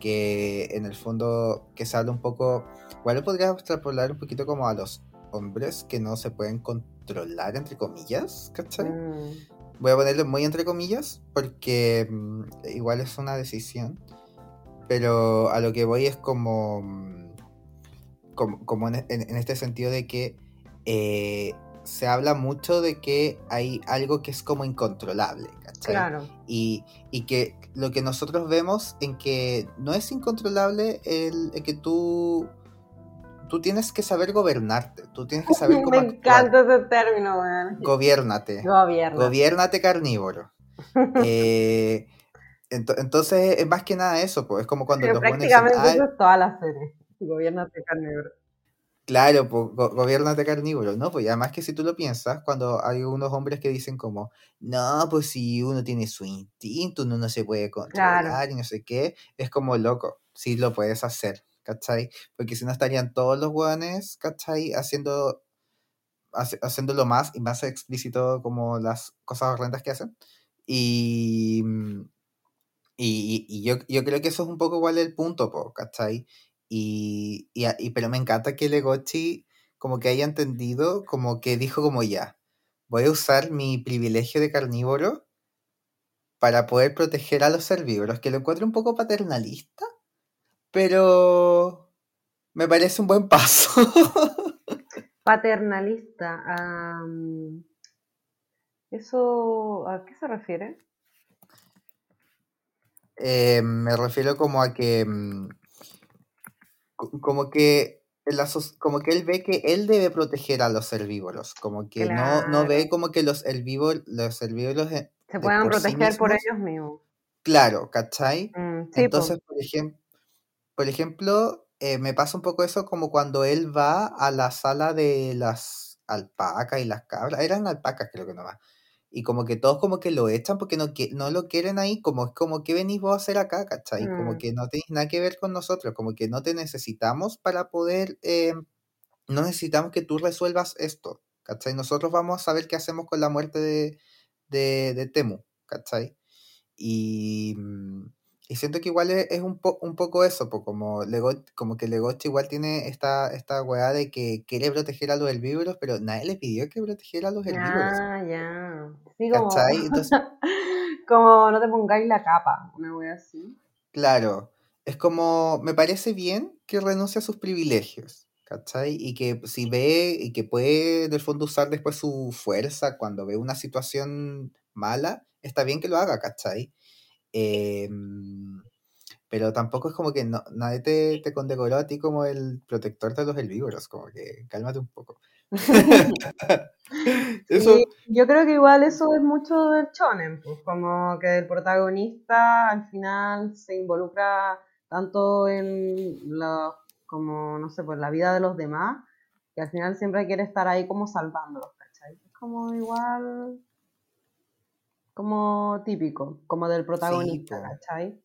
Que en el fondo, que se habla un poco, igual lo podría extrapolar un poquito como a los hombres que no se pueden controlar, entre comillas, ¿cachai? Mm, Voy a ponerlo muy entre comillas, porque mm, igual es una decisión, pero a lo que voy es como, como, como en, en- en este sentido de que eh, se habla mucho de que hay algo que es como incontrolable, ¿cachai? claro. Y, y que lo que nosotros vemos en que no es incontrolable el, el que tú, tú tienes que saber gobernarte, tú tienes que saber cómo Me actuar. encanta ese término, weón. Gobiérnate. Gobierno. Gobiérnate carnívoro. Eh, ento- entonces es más que nada eso, pues es como cuando Pero los buenos dicen, prácticamente "Ay, eso es toda la serie. Gobierno de carnívoro. Claro, pues, go- gobiérnate carnívoro, ¿no? Pues además que si tú lo piensas, cuando hay unos hombres que dicen como, no, pues si uno tiene su instinto, uno no se puede controlar y no sé qué, es como loco, sí lo puedes hacer, ¿cachai? Porque si no estarían todos los hueones, ¿cachai? Haciendo, hace- haciéndolo más y más explícito como las cosas horrendas que hacen. Y, y, y yo, yo creo que eso es un poco igual el punto, po, ¿cachai? Y, y, y- pero me encanta que Legochi como que haya entendido, como que dijo como ya, voy a usar mi privilegio de carnívoro para poder proteger a los herbívoros, que lo encuentro un poco paternalista, pero me parece un buen paso. Paternalista. ¿Eso a qué se refiere? Eh, me refiero como a que mm, como que la como que él ve que él debe proteger a los herbívoros, como que no, no ve como que los herbívoros, los herbívoros Se puedan sí proteger por ellos mismos. claro, ¿cachai? Mm, sí, po. Entonces, por ejemplo, por ejemplo, eh, me pasa un poco eso como cuando él va a la sala de las alpacas y las cabras, eran alpacas creo que nomás, y como que todos como que lo echan porque no, que, no lo quieren ahí, como es como que venís vos a hacer acá, ¿cachai? Como Mm, que no tenéis nada que ver con nosotros, como que no te necesitamos para poder, eh, no necesitamos que tú resuelvas esto, ¿cachai? Nosotros vamos a saber qué hacemos con la muerte de, de, de Temu, ¿cachai? Y, mm, y siento que igual es, es un, po- un poco eso, po, como, Lego, como que Legochi igual tiene esta, esta weá de que quiere proteger a los herbívoros, pero nadie le pidió que protegiera a los herbívoros, Ah, ya. Sí, como, como no te pongáis la capa, una wea así. claro, es como, me parece bien que renuncie a sus privilegios, ¿cachai? Y que si ve y que puede en el fondo usar después su fuerza cuando ve una situación mala, está bien que lo haga, ¿cachai? Em, pero tampoco es como que no, nadie te, te condecoró a ti como el protector de los herbívoros, como que cálmate un poco. Eso, Sí, yo creo que igual eso es mucho del shonen, pues, como que el protagonista al final se involucra tanto en la, como, no sé, pues la vida de los demás, que al final siempre quiere estar ahí como salvándolos, ¿cachai? Es como igual, como típico, como del protagonista. ¿cachai?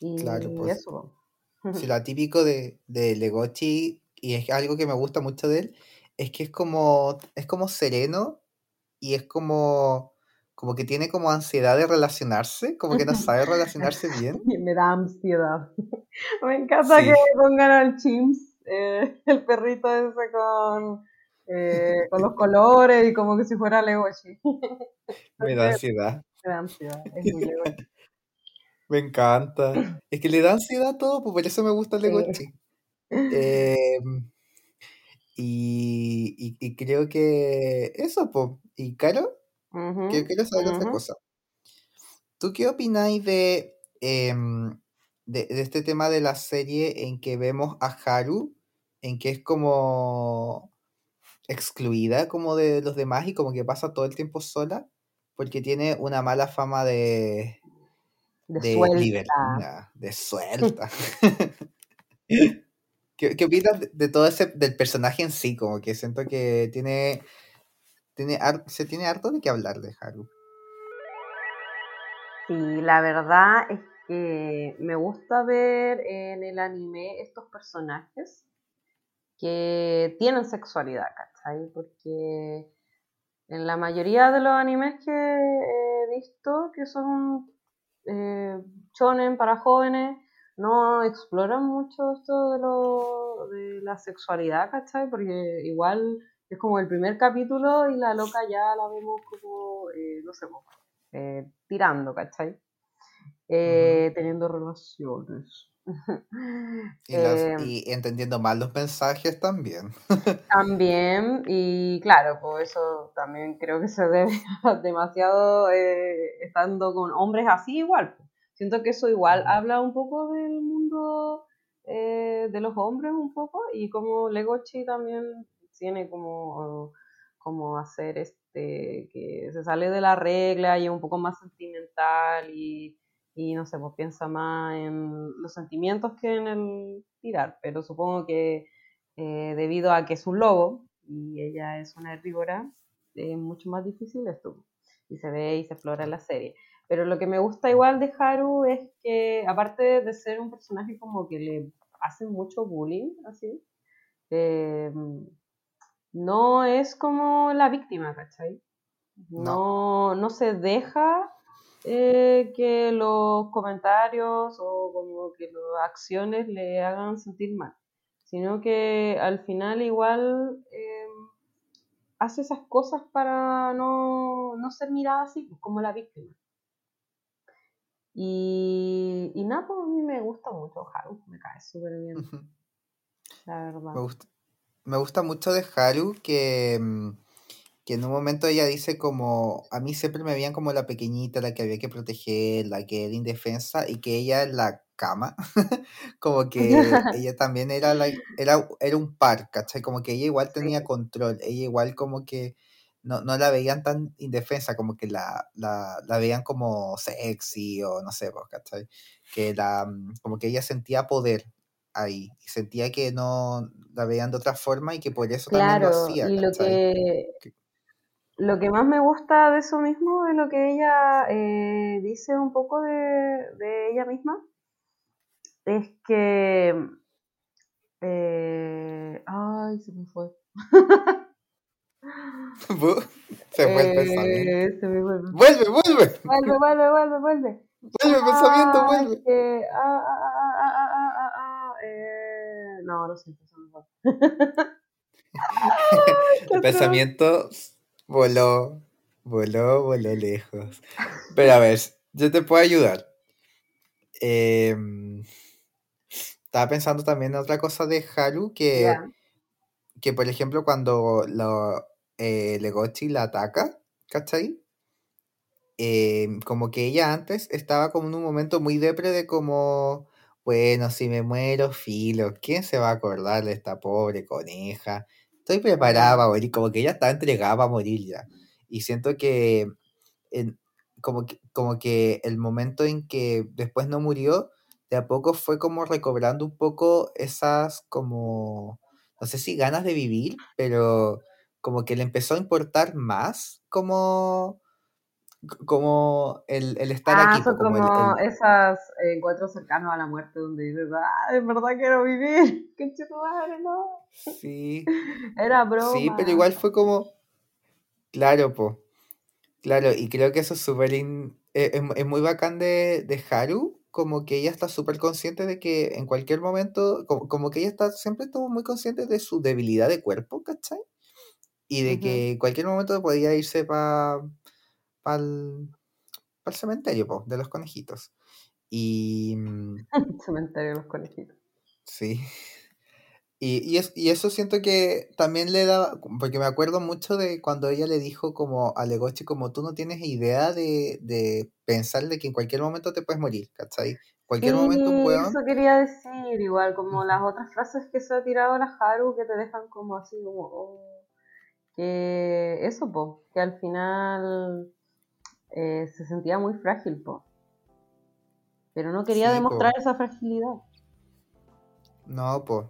Y Claro, pues. eso. si lo atípico de, de Legochi, y es algo que me gusta mucho de él, es que es como, es como sereno y es como, como que tiene como ansiedad de relacionarse, como que no sabe relacionarse bien. Me da ansiedad. Me encanta Sí. que pongan al Chimps, eh, el perrito ese con, eh, con los colores y como que si fuera Legoshi. Me da ansiedad. Me da ansiedad, es muy Legoshi. Me encanta. Es que le da ansiedad a todo, pues por eso me gusta Legochi. Em, y, y- y creo que eso, pues. Y Caro, que quiero saber otra cosa. ¿Tú qué opináis de, em, de, de este tema de la serie en que vemos a Haru, en que es como excluida como de los demás y como que pasa todo el tiempo sola? Porque tiene una mala fama de, De de suelta. libertina, de suelta. ¿Qué, qué opinas de, todo ese, del personaje en sí? Como que siento que tiene, tiene se tiene harto de qué hablar de Haru. Sí, la verdad es que me gusta ver en el anime estos personajes que tienen sexualidad, ¿cachai? Porque en la mayoría de los animes que he visto, que son eh, shonen para jóvenes, no exploran mucho esto de, lo, de la sexualidad, ¿cachai? Porque igual es como el primer capítulo y la loca ya la vemos como, eh, no sé, eh, tirando, ¿cachai? Eh, teniendo relaciones. Em, y, entendiendo mal los mensajes también. también, y claro, pues eso también creo que se debe demasiado estando con hombres así igual. Pues. Siento que eso igual habla un poco del mundo de los hombres un poco y como Legochi también tiene como, como hacer este, que se sale de la regla y es un poco más sentimental y, y no sé, pues piensa más en los sentimientos que en el tirar, pero supongo que eh, debido a que es un lobo y ella es una herbívora, es mucho más difícil esto y se ve y se explora en la serie. Pero lo que me gusta igual de Haru es que, aparte de ser un personaje como que le hacen mucho bullying, así, eh, no es como la víctima, ¿cachai? No, no, se deja eh, que los comentarios o como que las acciones le hagan sentir mal, sino que al final igual em, hace esas cosas para no, ser mirada así pues, como la víctima. Y, y nada, pues a mí me gusta mucho Haru, me cae súper bien. La verdad. Me gusta, me gusta mucho de Haru que, mm, que en un momento ella dice como, a mí siempre me veían como la pequeñita, la que había que proteger, la que era indefensa y que ella en la cama, como que ella también era, la, era, era un par, ¿cachai? Como que ella igual tenía control, ella igual como que no, no la veían tan indefensa, como que la, la, la veían como sexy o no sé, pues, ¿cachai? Que la, mm, como que ella sentía poder, ahí y sentía que no la veían de otra forma y que por eso también lo hacía. Y lo que, lo que más me gusta de eso mismo es lo que ella eh, dice un poco de, ella misma, es que... Eh, ay, se me fue. se fue el pensamiento. Eh, se me vuelve. Vuelve, vuelve. Vuelve, vuelve, vuelve, vuelve. Vuelve, pensamiento, vuelve. Que, ah, ah, ah, eh, no, lo siento, El pensamiento voló, voló, voló lejos. Pero a ver, yo te puedo ayudar. Em, estaba pensando también en otra cosa de Haru que, que por ejemplo, cuando lo, eh, Legochi la ataca, ¿cachai? Em, como que ella antes estaba como en un momento muy depre de como bueno, si me muero, filo, ¿quién se va a acordar de esta pobre coneja? Estoy preparada para morir, como que ella está entregada a morir ya. Y siento que, como que, como que el momento en que después no murió, de a poco fue como recobrando un poco esas como, no sé si ganas de vivir, pero como que le empezó a importar más como como el, el estar ah, aquí. Son como, esos encuentros cercanos a la muerte donde dices, ah, en verdad quiero vivir, qué chido no. Sí. Era broma. Sí, pero igual fue como, claro, po. Claro, y creo que eso es súper, e, es, muy bacán de, de Haru, como que ella está súper consciente de que en cualquier momento, como, que ella está, siempre estuvo muy consciente de su debilidad de cuerpo, ¿cachai? Y de que en cualquier momento podía irse para para el, cementerio de los conejitos. Y. Mm, cementerio de los conejitos. Sí. Y, y, eso siento que también le da, porque me acuerdo mucho de cuando ella le dijo como a Legochi, como tú no tienes idea de, de pensar de que en cualquier momento te puedes morir, ¿cachai? Cualquier momento puedo... Eso quería decir, igual como las otras frases que se ha tirado la Haru que te dejan como así, como, oh, que eso, po, que al final eh, se sentía muy frágil, po. Pero no quería demostrar esa fragilidad. No, pues.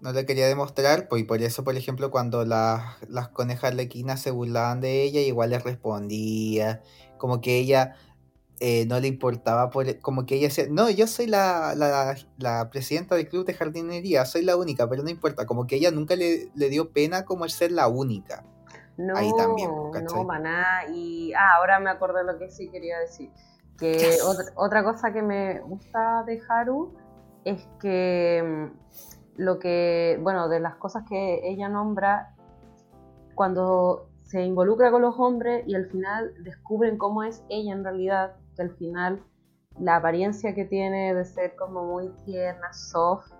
No le quería demostrar, pues, y por eso, por ejemplo, cuando las, las conejas lequinas se burlaban de ella, igual les respondía. Como que ella eh, no le importaba, por, como que ella decía, no, yo soy la, la, la, presidenta del club de jardinería, soy la única, pero no importa. Como que ella nunca le, le dio pena como el ser la única. No, ahí también, no, para nada. Y ah, ahora me acordé lo que sí quería decir. Que Yes. otra, otra cosa que me gusta de Haru es que mm, lo que, bueno, de las cosas que ella nombra, cuando se involucra con los hombres y al final descubren cómo es ella en realidad, que al final la apariencia que tiene de ser como muy tierna, soft,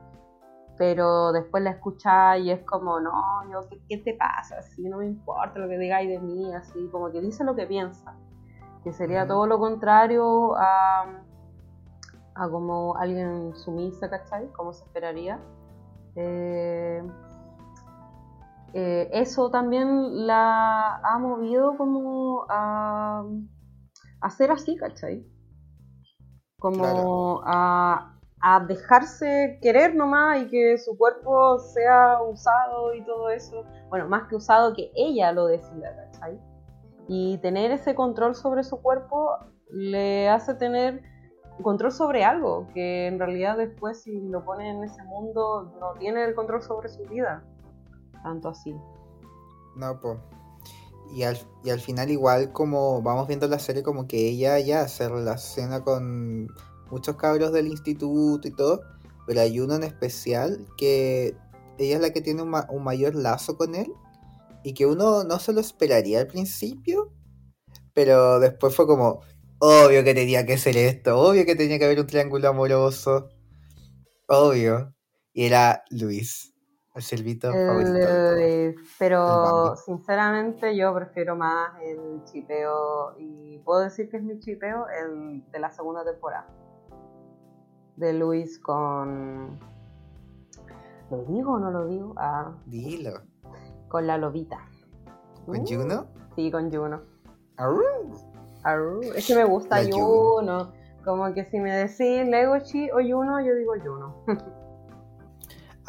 pero después la escucha y es como, no, yo, ¿qué, qué te pasa? Así no me importa lo que digáis de mí, así como que dice lo que piensa, que sería todo lo contrario a, a como alguien sumisa, ¿cachai? Como se esperaría. Eh, eh, eso también la ha movido como a, a ser así, ¿cachai? Como Claro. a, a dejarse querer nomás y que su cuerpo sea usado y todo eso. Bueno, más que usado, que ella lo decida, ¿cachai? Y tener ese control sobre su cuerpo le hace tener control sobre algo que en realidad después si lo pone en ese mundo no tiene el control sobre su vida. Tanto así. No, pues. Y al, y al final igual como vamos viendo la serie como que ella ya se relaciona con muchos cabros del instituto y todo, pero hay uno en especial que ella es la que tiene un, ma- un mayor lazo con él y que uno no se lo esperaría al principio, pero después fue como, obvio que tenía que ser esto, obvio que tenía que haber un triángulo amoroso, obvio. Y era Luis, el silbito favorito. pero sinceramente yo prefiero más el chipeo y puedo decir que es mi chipeo el de la segunda temporada de Luis con ¿lo digo o no lo digo? Ah, Dilo. con la lobita ¿Con Uh, Juno? sí con Juno Arru. Arru, es que me gusta La Juno como que si me decís Legochi o Juno yo digo Juno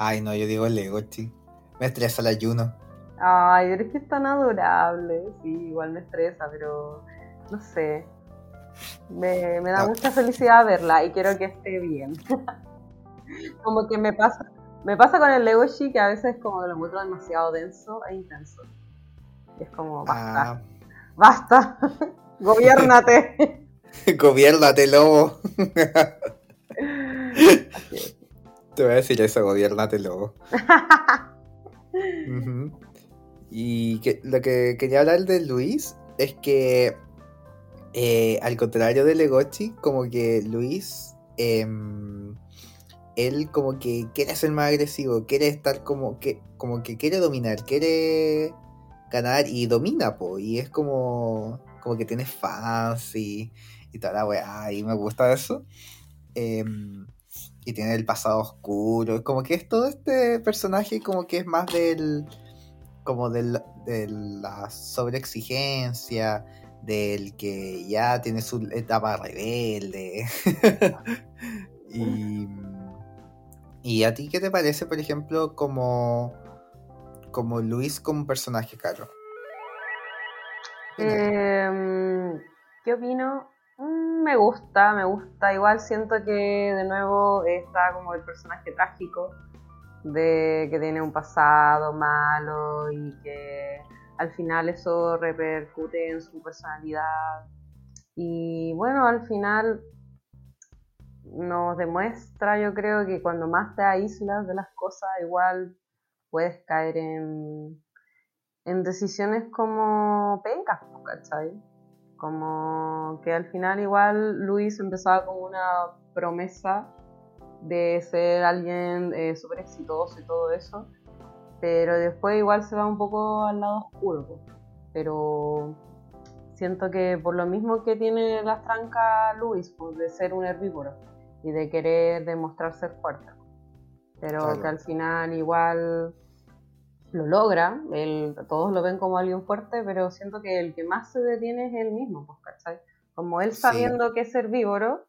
Ay, no, yo digo Lego, chi. Me estresa la Juno. Ay, pero es que es tan adorable. Sí, igual me estresa, pero no sé. Me, me da No. mucha felicidad verla y quiero que esté bien. como que me pasa, me pasa con el Legoshi que a veces como que lo encuentro demasiado denso e intenso. Y es como, basta, Ah, basta, gobiernate. gobiernate, lobo. Te voy a decir eso, gobiernate, lobo. Y que, lo que quería hablar de Luis es que, eh, al contrario de Legochi, como que Luis, em, él como que quiere ser más agresivo, quiere estar como que, como que quiere dominar, quiere ganar y domina, po, y es como, como que tiene fans y, y toda la weá, y me gusta eso. Em, y tiene el pasado oscuro, como que es todo este personaje como que es más del como del, de la sobreexigencia, del que ya tiene su etapa rebelde. y, ¿Y a ti qué te parece, por ejemplo, como, como Luis como personaje, Caro? Em, ¿Qué opino? Mm, Me gusta, me gusta. Igual siento que de nuevo está como el personaje trágico de que tiene un pasado malo y que al final eso repercute en su personalidad. Y bueno, al final nos demuestra, yo creo que cuando más te aíslas de las cosas, igual puedes caer en, en decisiones como pencas, ¿cachai? Como que al final igual Luis empezaba con una promesa de ser alguien eh, súper exitoso y todo eso, pero después igual se va un poco al lado oscuro. Pero siento que por lo mismo que tiene la tranca Luis, pues, de ser un herbívoro y de querer demostrar ser fuerte, pero Claro. que al final igual lo logra, él- todos lo ven como alguien fuerte, pero siento que el que más se detiene es él mismo, pues, ¿cachai? Como él Sí. sabiendo que es herbívoro,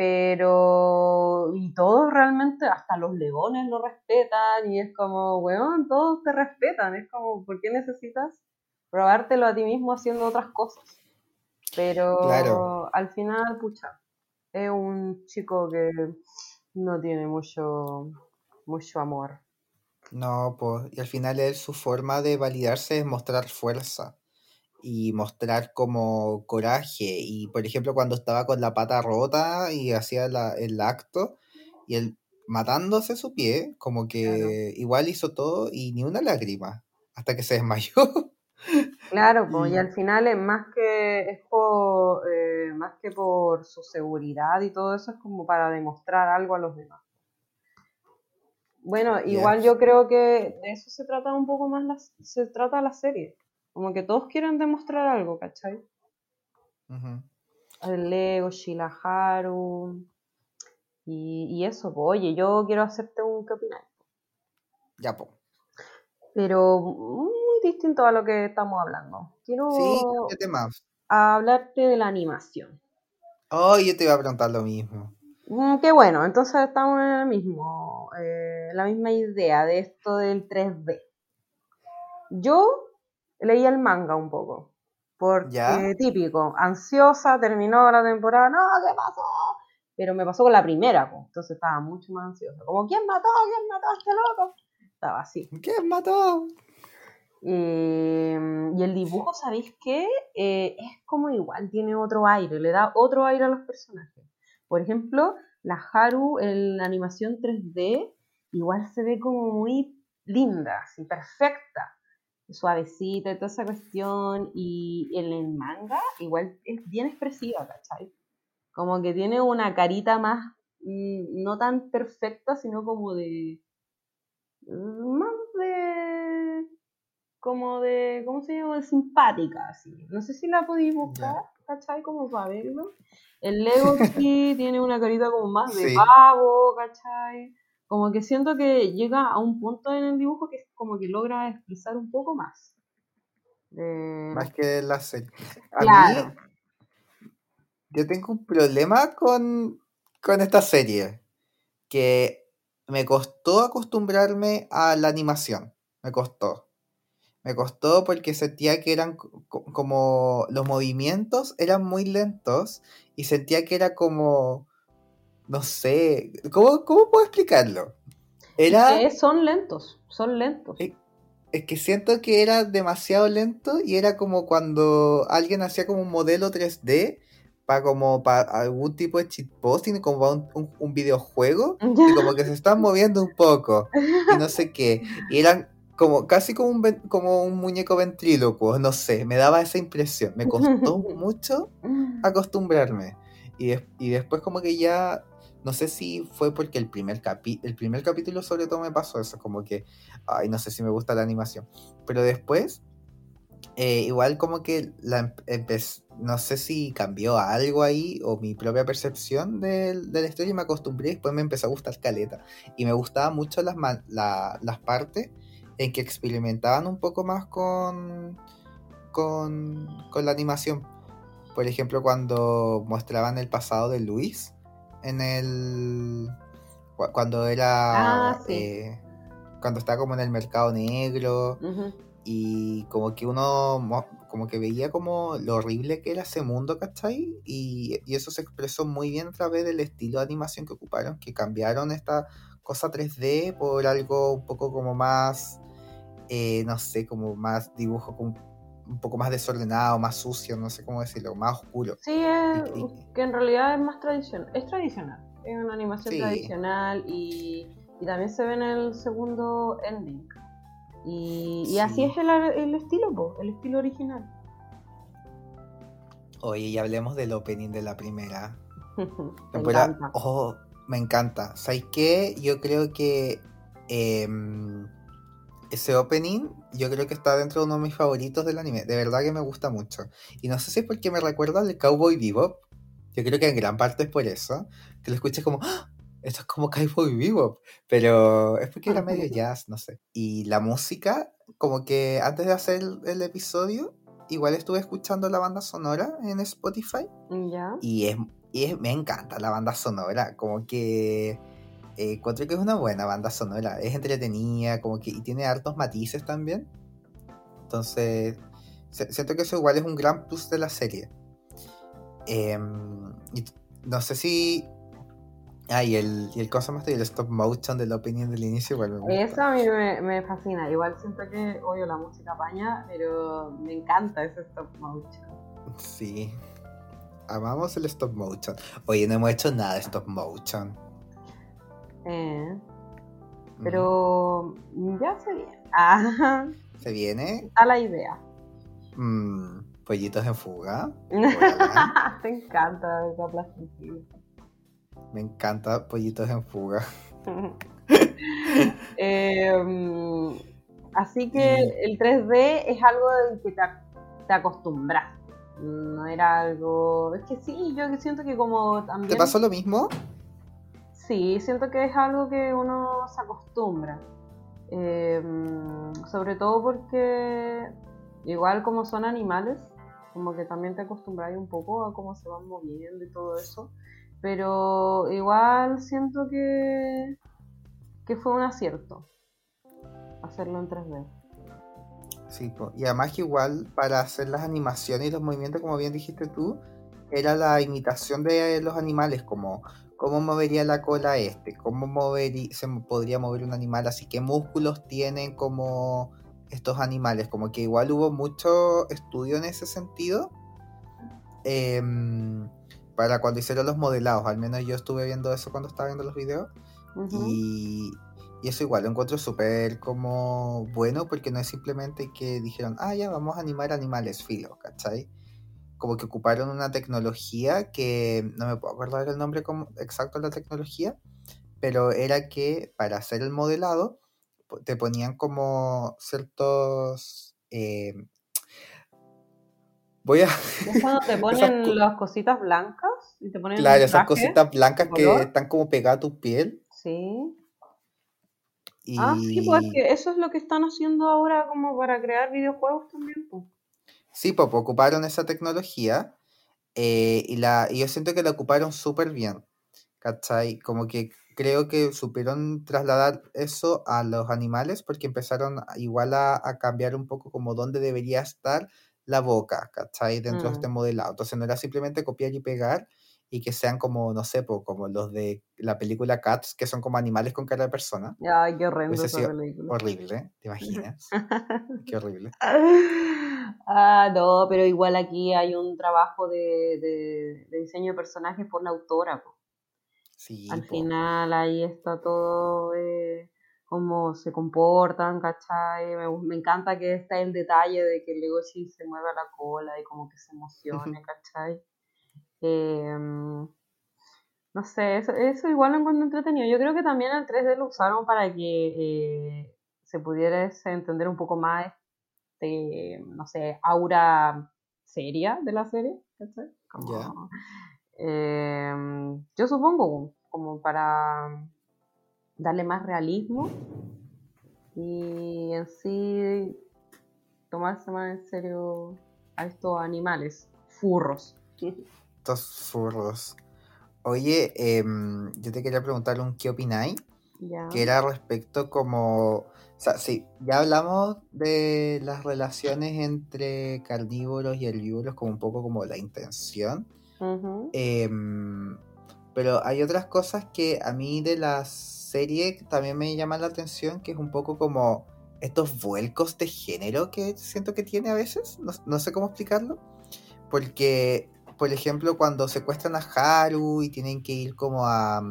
pero... Y todos realmente, hasta los leones lo respetan, y es como, weón, todos te respetan, es como, ¿por qué necesitas robártelo a ti mismo haciendo otras cosas? Pero Claro. al final, pucha, es un chico que no tiene mucho, mucho amor. No, pues, y al final él su forma de validarse es mostrar fuerza y mostrar como coraje. Y por ejemplo, cuando estaba con la pata rota y hacía la- el acto, y él matándose su pie, como que Claro. igual hizo todo y ni una lágrima, hasta que se desmayó. Claro, pues, y Y- al final es más que es por, eh, más que por su seguridad y todo eso, es como para demostrar algo a los demás. Bueno, igual yo creo que de eso se trata un poco más la, se trata la serie. Como que todos quieren demostrar algo, ¿cachai? El Lego, Sheila Haru. Y, y eso, pues, oye, yo quiero hacerte un ¿qué opináis? Ya, pues. Pero muy distinto a lo que estamos hablando. Quiero Sí, ¿qué temas? hablarte de la animación. Oh, yo te iba a preguntar lo mismo. Mm, qué bueno, entonces estamos en el mismo, eh, la misma idea de esto del 3D. Yo leí el manga un poco, porque ¿Ya? típico, ansiosa, terminó la temporada, no, ¿qué pasó? Pero me pasó con la primera, pues, entonces estaba mucho más ansiosa, como, ¿quién mató? ¿quién mató a este loco? Estaba así. ¿Quién mató? Eh, y el dibujo, ¿sabéis qué? Eh, es como igual, tiene otro aire, le da otro aire a los personajes. Por ejemplo, la Haru en la animación 3D igual se ve como muy linda, así, perfecta, suavecita y toda esa cuestión. Y en el manga igual es bien expresiva, ¿cachai? Como que tiene una carita más, mm, no tan perfecta, sino como de... más de como de, ¿cómo se llama? Simpática, así. No sé si la podéis buscar, ¿cachai? Como para verlo. El Lego sí tiene una carita como más de Sí. pavo, ¿cachai? Como que siento que llega a un punto en el dibujo que es como que logra expresar un poco más. De- Más que la serie. A Claro. mí, yo tengo un problema con, con esta serie. Que me costó acostumbrarme a la animación. Me costó. Me costó porque sentía que eran co- co- como los movimientos eran muy lentos y sentía que era como, no sé, ¿cómo, cómo puedo explicarlo? Era, que son lentos, son lentos. Es que siento que era demasiado lento y era como cuando alguien hacía como un modelo 3D para como para algún tipo de shitposting, como para un, un- un videojuego, y como que se están moviendo un poco y no sé qué. Y eran como casi como un, como un muñeco ventrílocuo, no sé, me daba esa impresión. Me costó mucho acostumbrarme. Y, y después como que ya, no sé si fue porque el primer, capi el primer capítulo sobre todo me pasó eso, como que, ay, no sé si me gusta la animación. Pero después, eh, igual como que la empecé, no sé si cambió algo ahí o mi propia percepción de, la historia y me acostumbré y después me empezó a gustar Caleta. Y me gustaban mucho las, la- las partes en que experimentaban un poco más con, con, con la animación. Por ejemplo, cuando mostraban el pasado de Luis en el. cu- Cuando era. Ah, sí. eh, cuando estaba como en el mercado negro y como que uno mo- como que veía como lo horrible que era ese mundo, ¿cachai? Y, y eso se expresó muy bien a través del estilo de animación que ocuparon, que cambiaron esta cosa 3D por algo un poco como más, eh, no sé, como más dibujo, como un poco más desordenado, más sucio, no sé cómo decirlo, más oscuro. Sí, es, Y- y- que en realidad es más tradicional. Es tradicional. Es una animación Sí. tradicional y, y también se ve en el segundo ending. Y, y así Sí. es el, el estilo, po, el estilo original. Oye, y hablemos del opening de la primera. Me temporada. encanta. Oh, me encanta. ¿Sabes qué? Yo creo que em, ese opening, yo creo que está dentro de uno de mis favoritos del anime. De verdad que me gusta mucho. Y no sé si es porque me recuerda al Cowboy Bebop. Yo creo que en gran parte es por eso. Que lo escuches como, ¡Ah! esto es como Cowboy Bebop. Pero es porque era medio jazz, no sé. Y la música, como que antes de hacer el, el episodio, igual estuve escuchando la banda sonora en Spotify. ¿Ya? Y, es, y es- me encanta la banda sonora, como que eh, encuentro que es una buena banda sonora, es entretenida, como que y tiene hartos matices también. Entonces, siento que eso igual es un gran plus de la serie. Em, y no sé si Ah, y el, y el cosa más y el stop motion del opening del inicio igual me gusta. Eso a mí me, me fascina. Igual siento que odio la música paña, pero me encanta ese stop motion. Sí. Amamos el stop motion. Oye, no hemos hecho nada de stop motion. Eh, pero ya se viene. Ah, ¿Se viene? está la idea. Mm, pollitos en fuga. Te encanta esa plasticidad. Me encanta pollitos en fuga. Em, así que el 3D es algo del que te, te acostumbras. No era algo. Es que sí, yo siento que como también. ¿Te pasó lo mismo? Sí, siento que es algo que uno se acostumbra. Em, sobre todo porque, igual como son animales, como que también te acostumbras un poco a cómo se van moviendo y todo eso. Pero igual siento que, que fue un acierto hacerlo en 3D. Sí, y además que igual para hacer las animaciones y los movimientos, como bien dijiste tú, era la imitación de los animales, como cómo movería la cola este, cómo movería, se podría mover un animal así, qué músculos tienen como estos animales, como que igual hubo mucho estudio en ese sentido. Em, para cuando hicieron los modelados, al menos yo estuve viendo eso cuando estaba viendo los videos. Y eso igual lo encuentro súper como bueno porque no es simplemente que dijeron, ah, ya vamos a animar animales, filo, ¿cachai? Como que ocuparon una tecnología que no me puedo acordar el nombre como- exacto de la tecnología, pero era que para hacer el modelado te ponían como ciertos... eh, voy a... Es cuando te ponen co- las cositas blancas y te ponen Claro, esas cositas blancas que están como pegadas a tu piel. Sí. Y... Ah, sí, pues es que eso es lo que están haciendo ahora como para crear videojuegos también. pues. Sí, pues ocuparon esa tecnología eh, y, la, y yo siento que la ocuparon súper bien, ¿cachai? Como que creo que supieron trasladar eso a los animales porque empezaron igual a, a cambiar un poco como dónde debería estar la boca, ¿cachai? Dentro de Mm. este modelado. Entonces no era simplemente copiar y pegar y que sean como, no sé, po, como los de la película Cats, que son como animales con cara de persona. Ay, qué horrendo esa película. Horrible, ¿te imaginas? Qué horrible. Ah, no, pero igual aquí hay un trabajo de, de- de diseño de personajes por la autora. po. Sí, Al po. final ahí está todo, eh, cómo se comportan, ¿cachai? Me, me encanta que está el detalle de que Legoshi se mueva la cola y como que se emocione, ¿cachai? Em, no sé, eso, eso igual lo encuentro entretenido. Yo creo que también el 3D lo usaron para que eh, se pudiera entender un poco más este, no sé, aura seria de la serie, ¿cachai? Como, em, yo supongo, como para darle más realismo y en sí tomarse más en serio a estos animales, furros. Estos furros. Oye, em, yo te quería preguntar un qué opináis, Que era respecto como, o sea, sí, ya hablamos de las relaciones entre carnívoros y herbívoros como un poco como la intención, em, pero hay otras cosas que a mí de la serie también me llaman la atención, que es un poco como estos vuelcos de género que siento que tiene a veces, no, no sé cómo explicarlo, porque, por ejemplo, cuando secuestran a Haru y tienen que ir como a...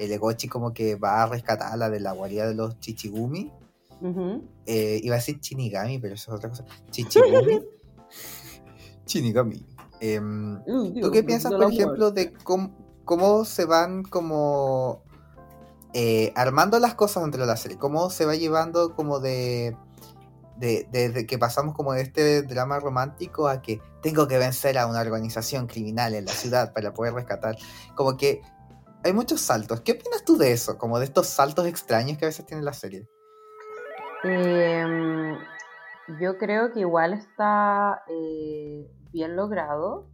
mm, El Egochi como que va a rescatarla de la guarida de los Chichigumi. Ujú. Eh, iba a decir Shinigami, pero eso es otra cosa. Chichigumi. Shinigami. Em, Uy, ¿Tú qué piensas, de por ejemplo, de cómo, cómo se van como eh, armando las cosas dentro de la serie? ¿Cómo se va llevando como de, de, desde que pasamos como de este drama romántico a que tengo que vencer a una organización criminal en la ciudad para poder rescatar? Como que hay muchos saltos. ¿Qué opinas tú de eso? Como de estos saltos extraños que a veces tiene la serie. Em, yo creo que igual está eh, bien logrado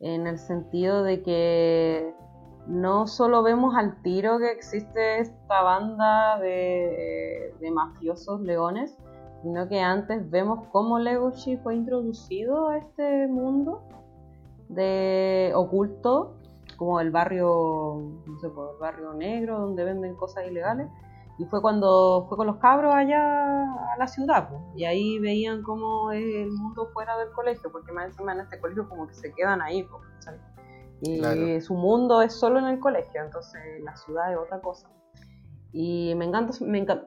en el sentido de que no solo vemos al tiro que existe esta banda de, de mafiosos leones, sino que antes vemos cómo Legoshi fue introducido a este mundo de oculto como el barrio, no sé, pues, el barrio negro donde venden cosas ilegales. Y fue cuando fue con los cabros allá a la ciudad, pues, y ahí veían cómo es el mundo fuera del colegio, porque más encima en este colegio como que se quedan ahí, pues, ¿sabes? Y su mundo es solo en el colegio, entonces la ciudad es otra cosa. Y me encanta, me encanta,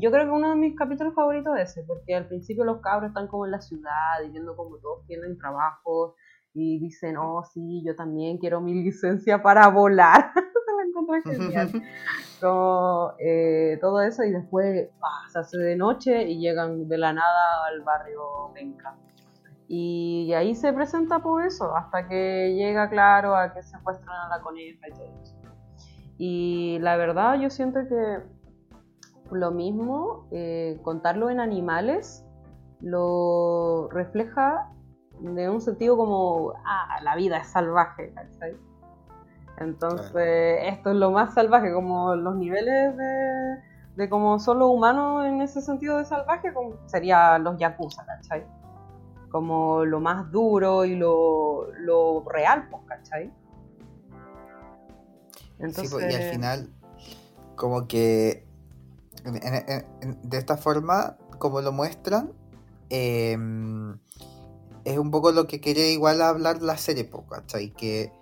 yo creo que uno de mis capítulos favoritos es ese, porque al principio los cabros están como en la ciudad y viendo como todos tienen trabajo y dicen, oh sí, yo también quiero mi licencia para volar. genial. Eh, todo eso y después se hace de noche y llegan de la nada al barrio Benca. Y ahí se presenta por eso, hasta que llega claro a que secuestran a la coneja y todo eso. Y la verdad yo siento que lo mismo, eh, contarlo en animales, lo refleja de un sentido como, ah, la vida es salvaje, ¿cachai? Entonces, esto es lo más salvaje, como los niveles de, de como son los humanos en ese sentido de salvaje, como sería los yakuza, ¿cachai? Como lo más duro y lo, lo real, pues, ¿cachai? Entonces... Sí, pues, y al final, como que de esta forma, como lo muestran, eh, es un poco lo que quiere igual hablar la serie, ¿cachai? Que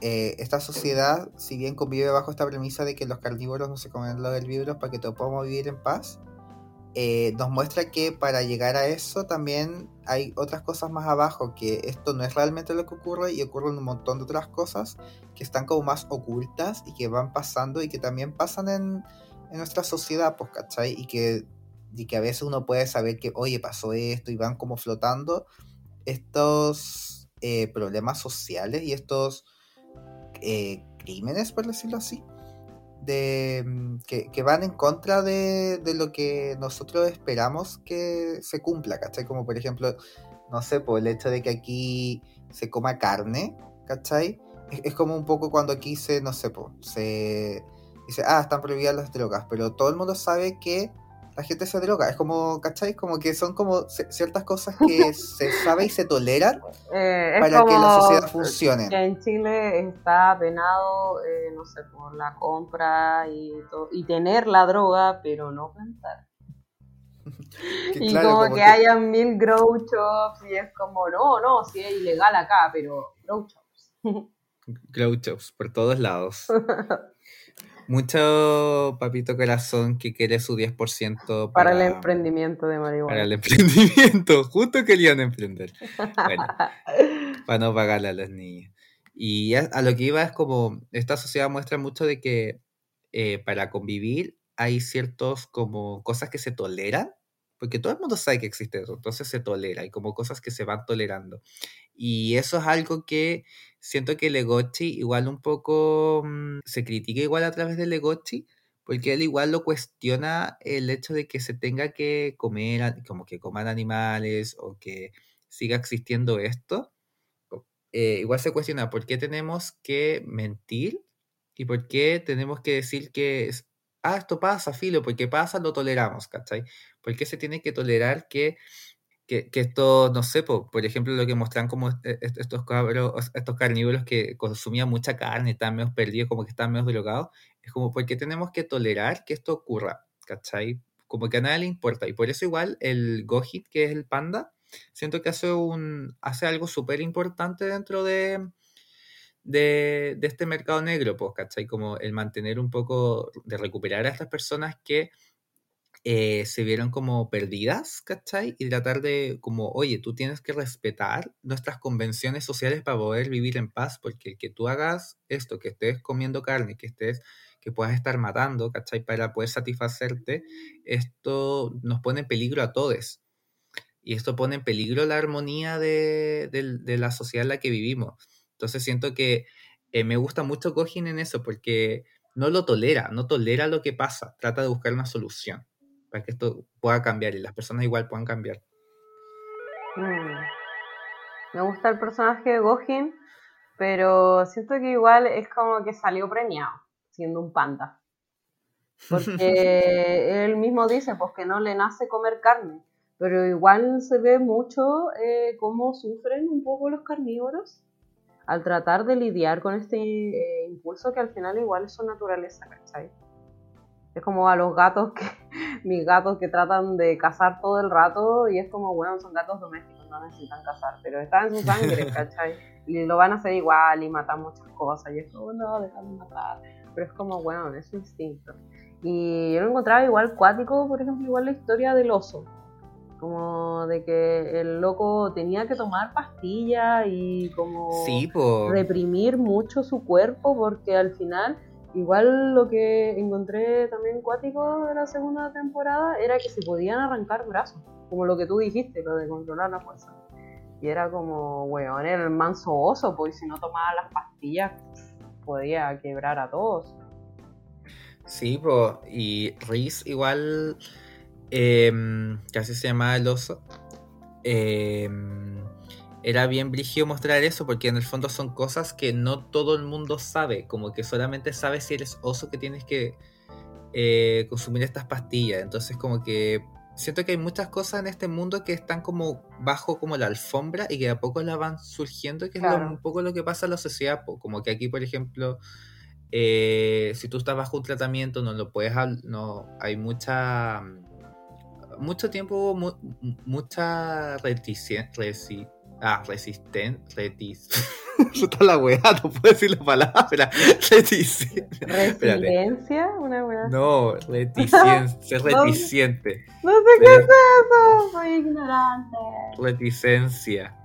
eh, esta sociedad, si bien convive bajo esta premisa de que los carnívoros no se comen los herbívoros para que todos podamos vivir en paz, eh, nos muestra que para llegar a eso también hay otras cosas más abajo, que esto no es realmente lo que ocurre y ocurren un montón de otras cosas que están como más ocultas y que van pasando y que también pasan en, en nuestra sociedad, ¿cachai? Y que y que a veces uno puede saber que, oye, pasó esto y van como flotando estos eh, problemas sociales y estos eh, crímenes, por decirlo así, de, mm, que, van en contra de, de, lo que nosotros esperamos que se cumpla, ¿cachai? Como por ejemplo, no sé, por el hecho de que aquí se coma carne, ¿cachai? Es, como un poco cuando aquí se, no sé, pues, se dice, ah, están prohibidas las drogas, pero todo el mundo sabe que la gente se droga. Es como, ¿cachai? Como que son como ciertas cosas que se sabe y se toleran eh, para que la sociedad funcione. Que en Chile está penado, eh, no sé, por la compra y, y tener la droga, pero no plantar. y como, que, hayan mil grow shops y es como, no, no, si es ilegal acá, pero grow shops. grow shops por todos lados. Mucho papito corazón que quiere su 10% para, para el emprendimiento de marihuana. Para el emprendimiento, justo querían emprender. Bueno, para no pagarle a las niñas. Y a, lo que iba es como, esta sociedad muestra mucho de que eh, para convivir hay ciertos como cosas que se toleran, porque todo el mundo sabe que existe eso, entonces se tolera, hay como cosas que se van tolerando. Y eso es algo que siento que Legochi igual un poco mm, se critica igual a través de Legochi, porque él igual lo cuestiona el hecho de que se tenga que comer, como que coman animales o que siga existiendo esto. Eh, igual se cuestiona por qué tenemos que mentir y por qué tenemos que decir que, ah, esto pasa, filo, porque pasa, lo toleramos, ¿cachai? ¿Por qué se tiene que tolerar que que, que esto, no sé, por, por, ejemplo, lo que muestran como estos cabros, estos carnívoros que consumían mucha carne, estaban medio perdidos, como que estaban medio drogados, es como porque tenemos que tolerar que esto ocurra, ¿cachai? Como que a nadie le importa. Y por eso igual el Gohit, que es el panda, siento que hace, un, hace algo súper importante dentro de, de, de, este mercado negro, pues, ¿cachai? Como el mantener un poco, de recuperar a estas personas que eh, se vieron como perdidas, ¿cachai? Y tratar de como, oye, tú tienes que respetar nuestras convenciones sociales para poder vivir en paz, porque el que tú hagas esto, que estés comiendo carne, que estés, que puedas estar matando, ¿cachai? Para poder satisfacerte, esto nos pone en peligro a todos. Y esto pone en peligro la armonía de, la sociedad en la que vivimos. Entonces siento que eh, me gusta mucho Gojin en eso, porque no lo tolera, no tolera lo que pasa, trata de buscar una solución para que esto pueda cambiar y las personas igual puedan cambiar. Mm. Me gusta el personaje de Gohin, pero siento que igual es como que salió premiado siendo un panda. Porque él mismo dice pues que no le nace comer carne, pero igual se ve mucho eh, cómo sufren un poco los carnívoros al tratar de lidiar con este eh, impulso que al final igual es su naturaleza, ¿cachai? Es como a los gatos que, mis gatos que tratan de cazar todo el rato y es como, bueno, son gatos domésticos, no necesitan cazar, pero está en su sangre, ¿cachai? Y lo van a hacer igual y matan muchas cosas y es como, no, déjame matar. Pero es como, bueno, es su instinto. Y yo lo encontraba igual cuático, por ejemplo, igual la historia del oso. Como de que el loco tenía que tomar pastillas y como reprimir mucho su cuerpo porque al final Igual lo que encontré también cuático de la segunda temporada era que se podían arrancar brazos, como lo que tú dijiste, lo de controlar la fuerza. Y era como, weón, era el manso oso, pues si no tomaba las pastillas podía quebrar a todos. Sí, pues, y Reese igual, eh, casi se llamaba el oso, eh, era bien brígido mostrar eso porque en el fondo son cosas que no todo el mundo sabe, como que solamente sabes si eres oso que tienes que eh, consumir estas pastillas. Entonces como que siento que hay muchas cosas en este mundo que están como bajo como la alfombra y que a poco la van surgiendo, que es un poco lo que pasa en la sociedad, como que aquí por ejemplo... Eh, si tú estás bajo un tratamiento no lo puedes no hay mucha mucho tiempo mucha reticencia Ah, resisten, retis. Está la weá, no puedo decir la palabra. Reticiencia. ¿Resiliencia? Una weá. No, reticiencia, ser reticente. No, sé qué es eso, soy ignorante. Reticencia.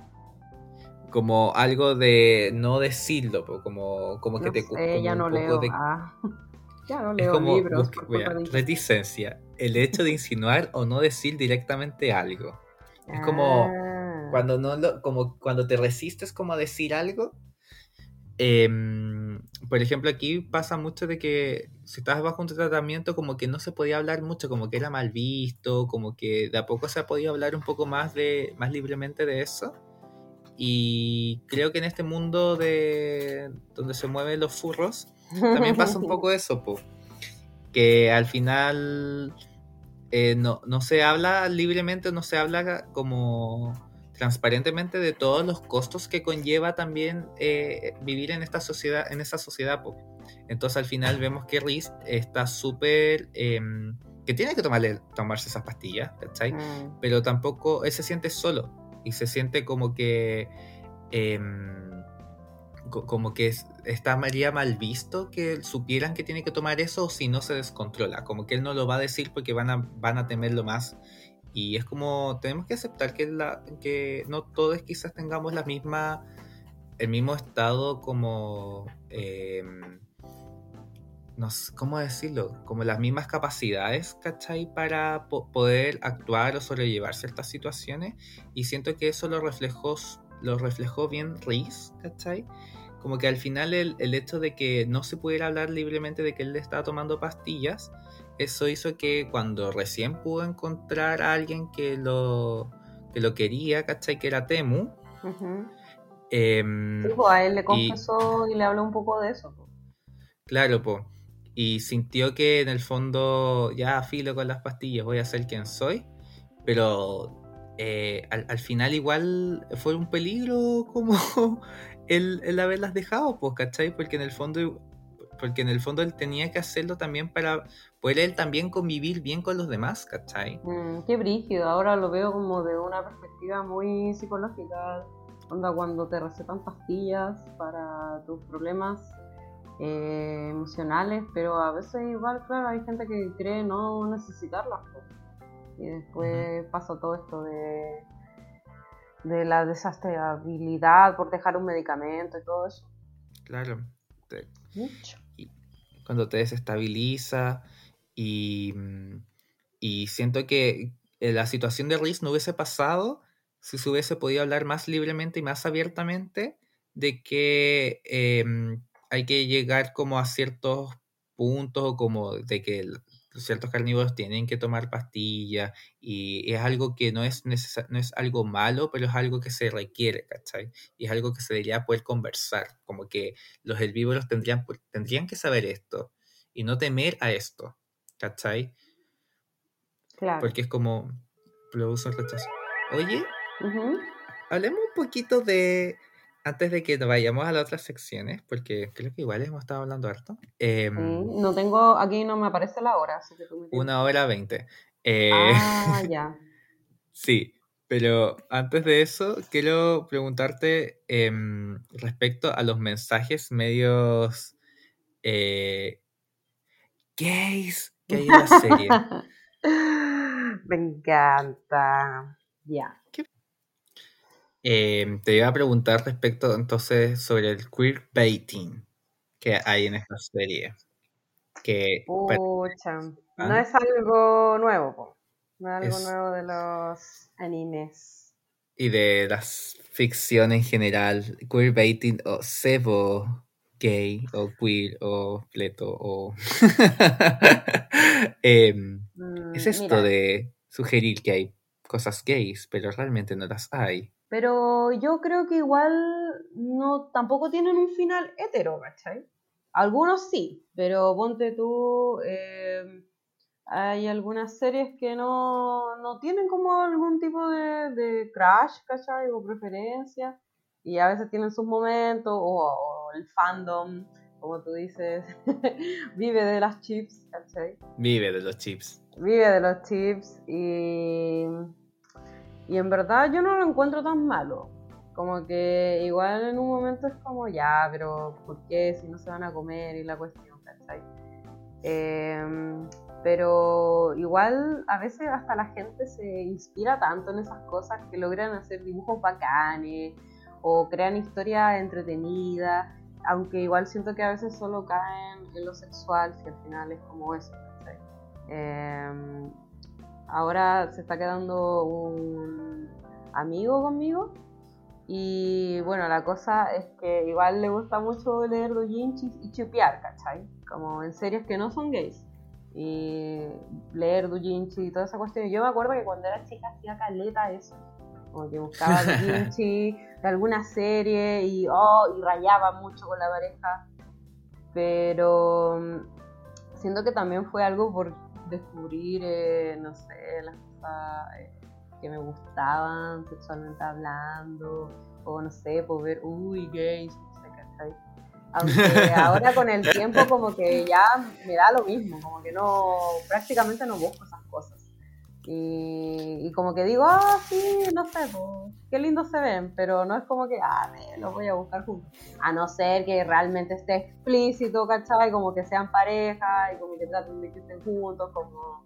Como algo de no decirlo, como, como que te sé, ya no leo. Ah. Ya no leo libros. reticencia, el hecho de insinuar o no decir directamente algo. Es como ah. Cuando no lo, como cuando te resistes como a decir algo. Em, por ejemplo, aquí pasa mucho de que si estás bajo un tratamiento, como que no se podía hablar mucho, como que era mal visto, como que de a poco se ha podido hablar un poco más de, más libremente de eso. Y creo que en este mundo de donde se mueven los furros, también pasa un poco eso, que al final eh, no, no se habla libremente, no se habla como transparentemente de todos los costos que conlleva también eh, vivir en esta sociedad, en esa sociedad. Entonces al final vemos que Riz está súper... Em, que tiene que tomarle, tomarse esas pastillas, ¿cachai? Mm. Pero tampoco él se siente solo y se siente como que... Em, como que está María mal visto que supieran que tiene que tomar eso o si no se descontrola, como que él no lo va a decir porque van a, van a temerlo más y es como, tenemos que aceptar que, la, que no todos quizás tengamos la misma, el mismo estado como, eh, no sé, ¿cómo decirlo? Como las mismas capacidades, ¿cachai? Para poder actuar o sobrellevar ciertas situaciones. Y siento que eso lo reflejó, lo reflejó bien Reese, ¿cachai? Como que al final el, el hecho de que no se pudiera hablar libremente de que él le estaba tomando pastillas, eso hizo que cuando recién pudo encontrar a alguien que lo, que lo quería, ¿cachai? Que era Temu. Em, pues a él le confesó y, le habló un poco de eso. Claro, pues. Y sintió que en el fondo, ya filo con las pastillas, voy a ser quien soy. Pero eh, al, final igual fue un peligro como el, el haberlas dejado, pues, ¿cachai? Porque en el fondo porque en el fondo él tenía que hacerlo también para poder él también convivir bien con los demás, ¿cachai? Mm, qué brígido, ahora lo veo como de una perspectiva muy psicológica, onda cuando te recetan pastillas para tus problemas eh, emocionales, pero a veces igual, claro, hay gente que cree no necesitarlas. Y después pasa todo esto de, de la desestabilidad por dejar un medicamento y todo eso. Claro. Mucho cuando te desestabiliza y, mm, y siento que eh, la situación de Riz no hubiese pasado si se hubiese podido hablar más libremente y más abiertamente de que em, hay que llegar como a ciertos puntos o como de que ciertos carnívoros tienen que tomar pastillas y es algo que no es, no es algo malo, pero es algo que se requiere, ¿cachai? Y es algo que se debería poder conversar, como que los herbívoros tendrían, tendrían que saber esto y no temer a esto, ¿cachai? Claro. Porque es como, el rechazo. Oye, hablemos un poquito de antes de que vayamos a las otras secciones, porque creo que igual hemos estado hablando harto. Eh, no tengo, aquí no me aparece la hora, así que tú me Una hora veinte. Eh, ah, ya. sí, pero antes de eso, quiero preguntarte eh, respecto a los mensajes medios eh, gays que hay en la serie. me encanta. Ya. Eh, te iba a preguntar respecto entonces sobre el queerbaiting que hay en esta serie. Que Pucha, no es algo nuevo, no es algo nuevo de los animes. Y de las ficciones en general, queerbaiting o sebo gay o queer o fleto o... Em, es esto de sugerir que hay cosas gays, pero realmente no las hay. Pero yo creo que igual no tampoco tienen un final hetero, ¿cachai? Algunos sí, pero ponte tú, eh, hay algunas series que no, no, tienen como algún tipo de, de crash, ¿cachai? O preferencia, y a veces tienen sus momentos, o, el fandom, como tú dices, vive de las chips, ¿cachai? Vive de los chips. Vive de los chips y y en verdad yo no lo encuentro tan malo. Como que igual en un momento es como, ya, pero ¿por qué si no se van a comer y la cuestión, ¿cachai? Em, pero igual a veces hasta la gente se inspira tanto en esas cosas que logran hacer dibujos bacanes o crean historias entretenidas, aunque igual siento que a veces solo caen en lo sexual, si al final es como eso. ¿cachai? Em, ahora se está quedando un amigo conmigo. Y bueno, la cosa es que igual le gusta mucho leer doujinshis y chupear, ¿cachai? Como en series que no son gays. Y leer doujinshi y toda esa cuestión. Yo me acuerdo que cuando era chica hacía caleta eso. Como que buscaba doujinshi de alguna serie y, oh, y rayaba mucho con la pareja. Pero mm, siento que también fue algo por descubrir, eh, no sé, las cosas eh, que me gustaban sexualmente hablando, o no sé, por ver, uy, gays, no sé, ¿cachai? Aunque ahora con el tiempo como que ya me da lo mismo, como que no, prácticamente no busco. Y, como que digo, ah, sí, no sé, pues, qué lindo se ven, pero no es como que, ah, me los voy a buscar juntos. A no ser que realmente esté explícito, ¿cachai? Como que sean pareja y como que traten de que estén juntos, como,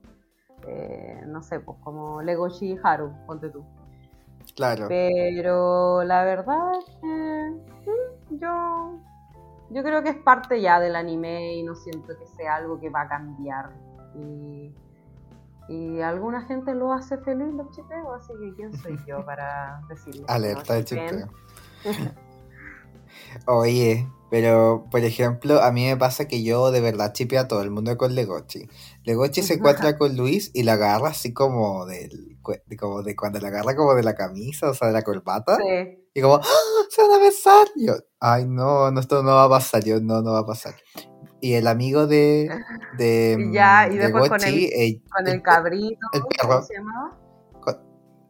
eh, no sé, pues como Legoshi y Haru, ponte tú. Claro. Pero la verdad es que mm, yo, yo creo que es parte ya del anime y no siento que sea algo que va a cambiar. Y y alguna gente lo hace feliz los chipeos, así que ¿quién soy yo para decirlo? Alerta de chipeo. Oye, pero por ejemplo, a mí me pasa que yo de verdad chipeo a todo el mundo con Legochi. Legochi se encuentra con Luis y la agarra así como del como de cuando la agarra como de la camisa, o sea, de la corbata. Sí. Y como, ¡Ah! se van a besar. Y yo, ay no, no, esto no va a pasar. Yo, no, no va a pasar y el amigo de. de ya, y después con, el, eh, con el cabrito. El perro. ¿Cómo se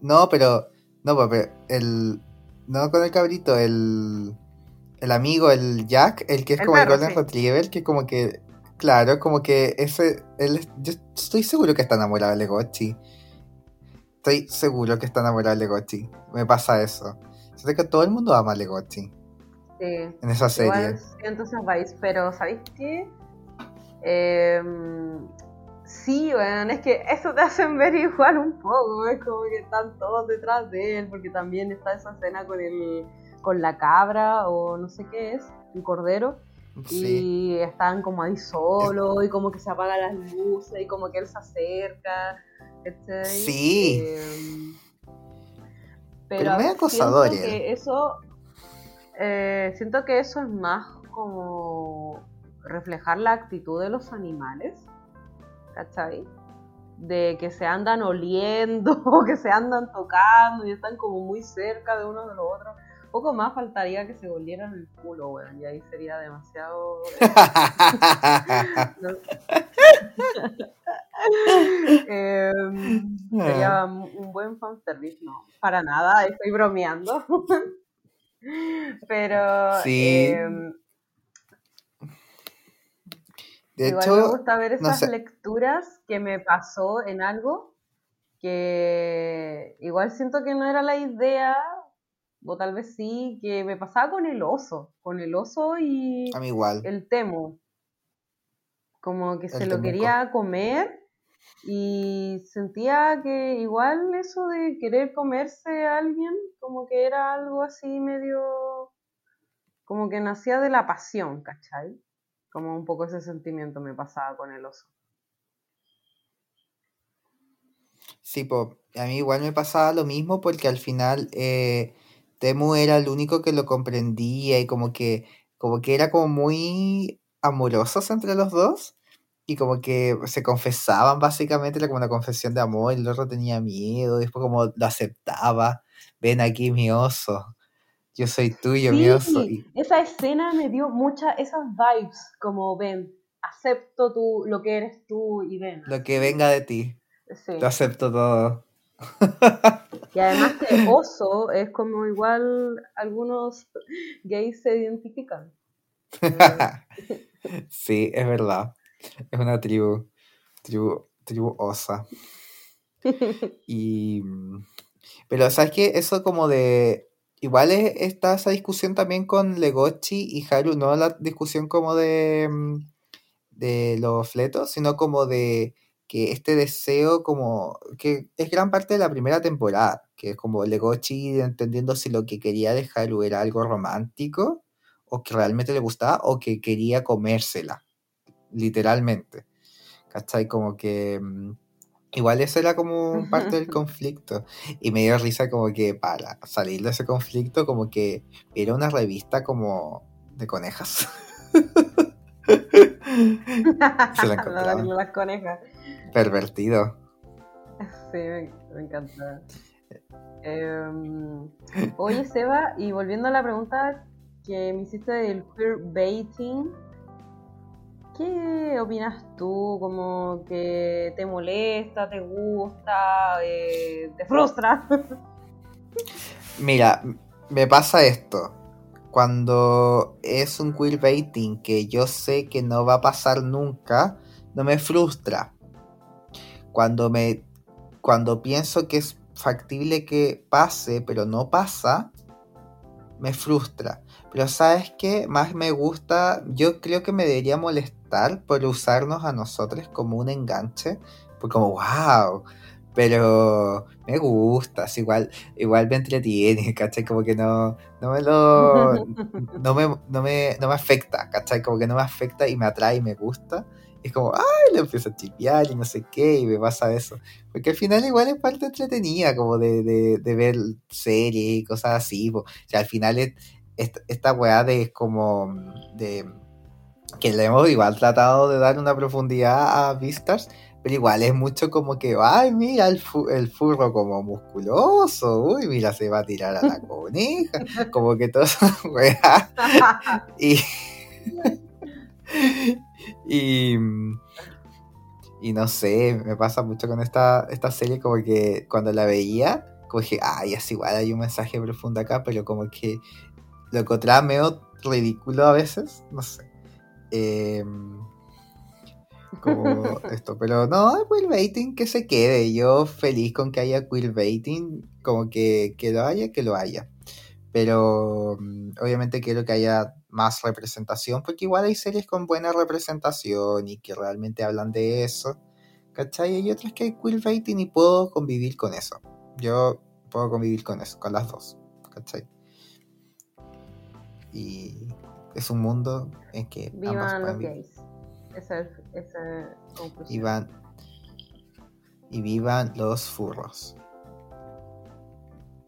no, pero. No, pero el. No con el cabrito, el. El amigo, el Jack, el que es como el Golden Retriever, que como que. Claro, como que ese. Él, yo estoy seguro que está enamorado de Legochi. Estoy seguro que está enamorado de Legochi. Me pasa eso. Sé que todo el mundo ama a Legochi. En esa serie. entonces vais, pero ¿sabéis qué? Em, sí, bueno, es que eso te hacen ver igual un poco, es como que están todos detrás de él, porque también está esa escena con el con la cabra o no sé qué es, un cordero, y están como ahí solo y como que se apagan las luces y como que él se acerca, etc. Sí. Em, pero, pero acosador. Que eso eh, siento que eso es más como reflejar la actitud de los animales, ¿cachai? De que se andan oliendo, que se andan tocando y están como muy cerca de uno de los otros. Poco más faltaría que se volvieran el culo, weón, y ahí sería demasiado... Em, sería un buen fanservice, no, para nada, estoy bromeando. Pero Sí. em, De igual me hecho, gusta ver no esas sé. lecturas que me pasó en algo que igual siento que no era la idea, o tal vez sí, que me pasaba con el oso, con el oso y a mí igual. el temo. Como que se lo quería comer y sentía que igual eso de querer comerse a alguien, como que era algo así medio, como que nacía de la pasión, ¿cachai? Como un poco ese sentimiento me pasaba con el oso. Sí, po, a mí igual me pasaba lo mismo porque al final eh, Temu era el único que lo comprendía y como que, como que era como muy amorosos entre los dos y como que se confesaban básicamente, era como una confesión de amor, el otro tenía miedo, después como lo aceptaba, ven aquí mi oso, yo soy tuyo mi oso, Sí, y esa escena me dio muchas esas vibes, como ven, acepto tú, lo que eres tú y ven. lo que venga de ti, Sí. lo acepto todo. Y además que oso es como igual algunos gays se identifican. Sí, es verdad. Es una tribu, tribu, tribu osa. Y, pero ¿sabes qué? Eso como de, igual es- está esa discusión también con Legochi y Haru, no la discusión como de, de los fletos, sino como de que este deseo como, que es gran parte de la primera temporada, que es como Legochi entendiendo si lo que quería de Haru era algo romántico, o que realmente le gustaba, o que quería comérsela, literalmente. ¿Cachai? Como que... mm, Igual eso era como parte del conflicto. Y me dio risa como que para salir de ese conflicto, como que era una revista como de conejas. Se la encontraron. de las conejas. Pervertido. Sí, me, me encanta. Em, oye, Seba, y volviendo a la pregunta que me hiciste del queerbaiting, ¿qué opinas tú? ¿Como que te molesta, te gusta, eh, te frustra? Mira, me pasa esto. Cuando es un queerbaiting que yo sé que no va a pasar nunca, no me frustra. Cuando me cuando pienso que es factible que pase, pero no pasa, me frustra. Pero ¿sabes qué? Más me gusta, yo creo que me debería molestar por usarnos a nosotros como un enganche, pues como wow. Pero me gusta, igual, igual me entretiene, ¿cachai? Como que no, no me lo, no me, no me, no me afecta, ¿cachai? Como que no me afecta y me atrae y me gusta. Es como, ay, le empiezo a chipear y no sé qué, y me pasa eso. Porque al final igual es parte entretenida, como de, de, de ver series y cosas así. O sea, al final es, esta, esta weá de como de que le hemos igual tratado de dar una profundidad a Vistas, pero igual es mucho como que, ay, mira el, fu- el furro como musculoso, uy, mira, se va a tirar a la coneja, como que todo eso. Y, y, y no sé, me pasa mucho con esta, esta serie, como que cuando la veía, como que, ay, es igual, hay un mensaje profundo acá, pero como que lo encontraba medio ridículo a veces, no sé. Em, como esto, pero no, queerbaiting que se quede. Yo feliz con que haya queerbaiting, como que, que lo haya, que lo haya. Pero mm, obviamente quiero que haya más representación, porque igual hay series con buena representación y que realmente hablan de eso. ¿Cachai? Hay otras que hay queerbaiting y puedo convivir con eso. Yo puedo convivir con eso, con las dos. ¿Cachai? Y es un mundo en que Vivan los pueden vivir. gays. Esa es esa conclusión. Y, van- y vivan los furros.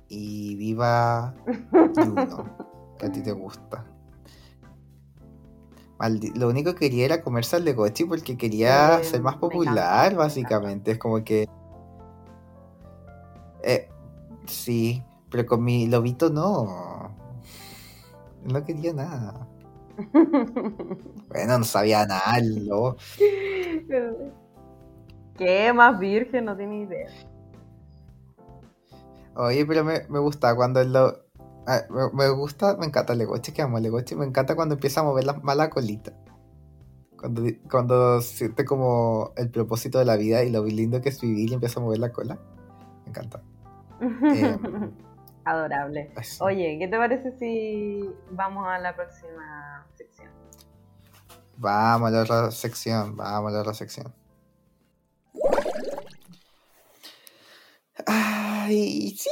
Y viva Juno, que a ti te gusta. Maldi- Lo único que quería era comerse al Legochi porque quería Eh, ser más popular, básicamente. Es como que. Eh, sí, pero con mi lobito no. No quería nada. Bueno, no sabía nada, el lobo. ¿Qué más virgen? No tiene idea. Oye, pero me, me gusta cuando el, lo- Ah, me, me gusta, me encanta Legoche, que amo Legoche. Me encanta cuando empieza a mover la mala colita. Cuando, cuando siente como el propósito de la vida y lo lindo que es vivir y empieza a mover la cola. Me encanta. Em, Adorable. Así. Oye, ¿qué te parece si vamos a la próxima sección? Vamos a la otra sección, vamos a la otra sección. ¡Ay, sí!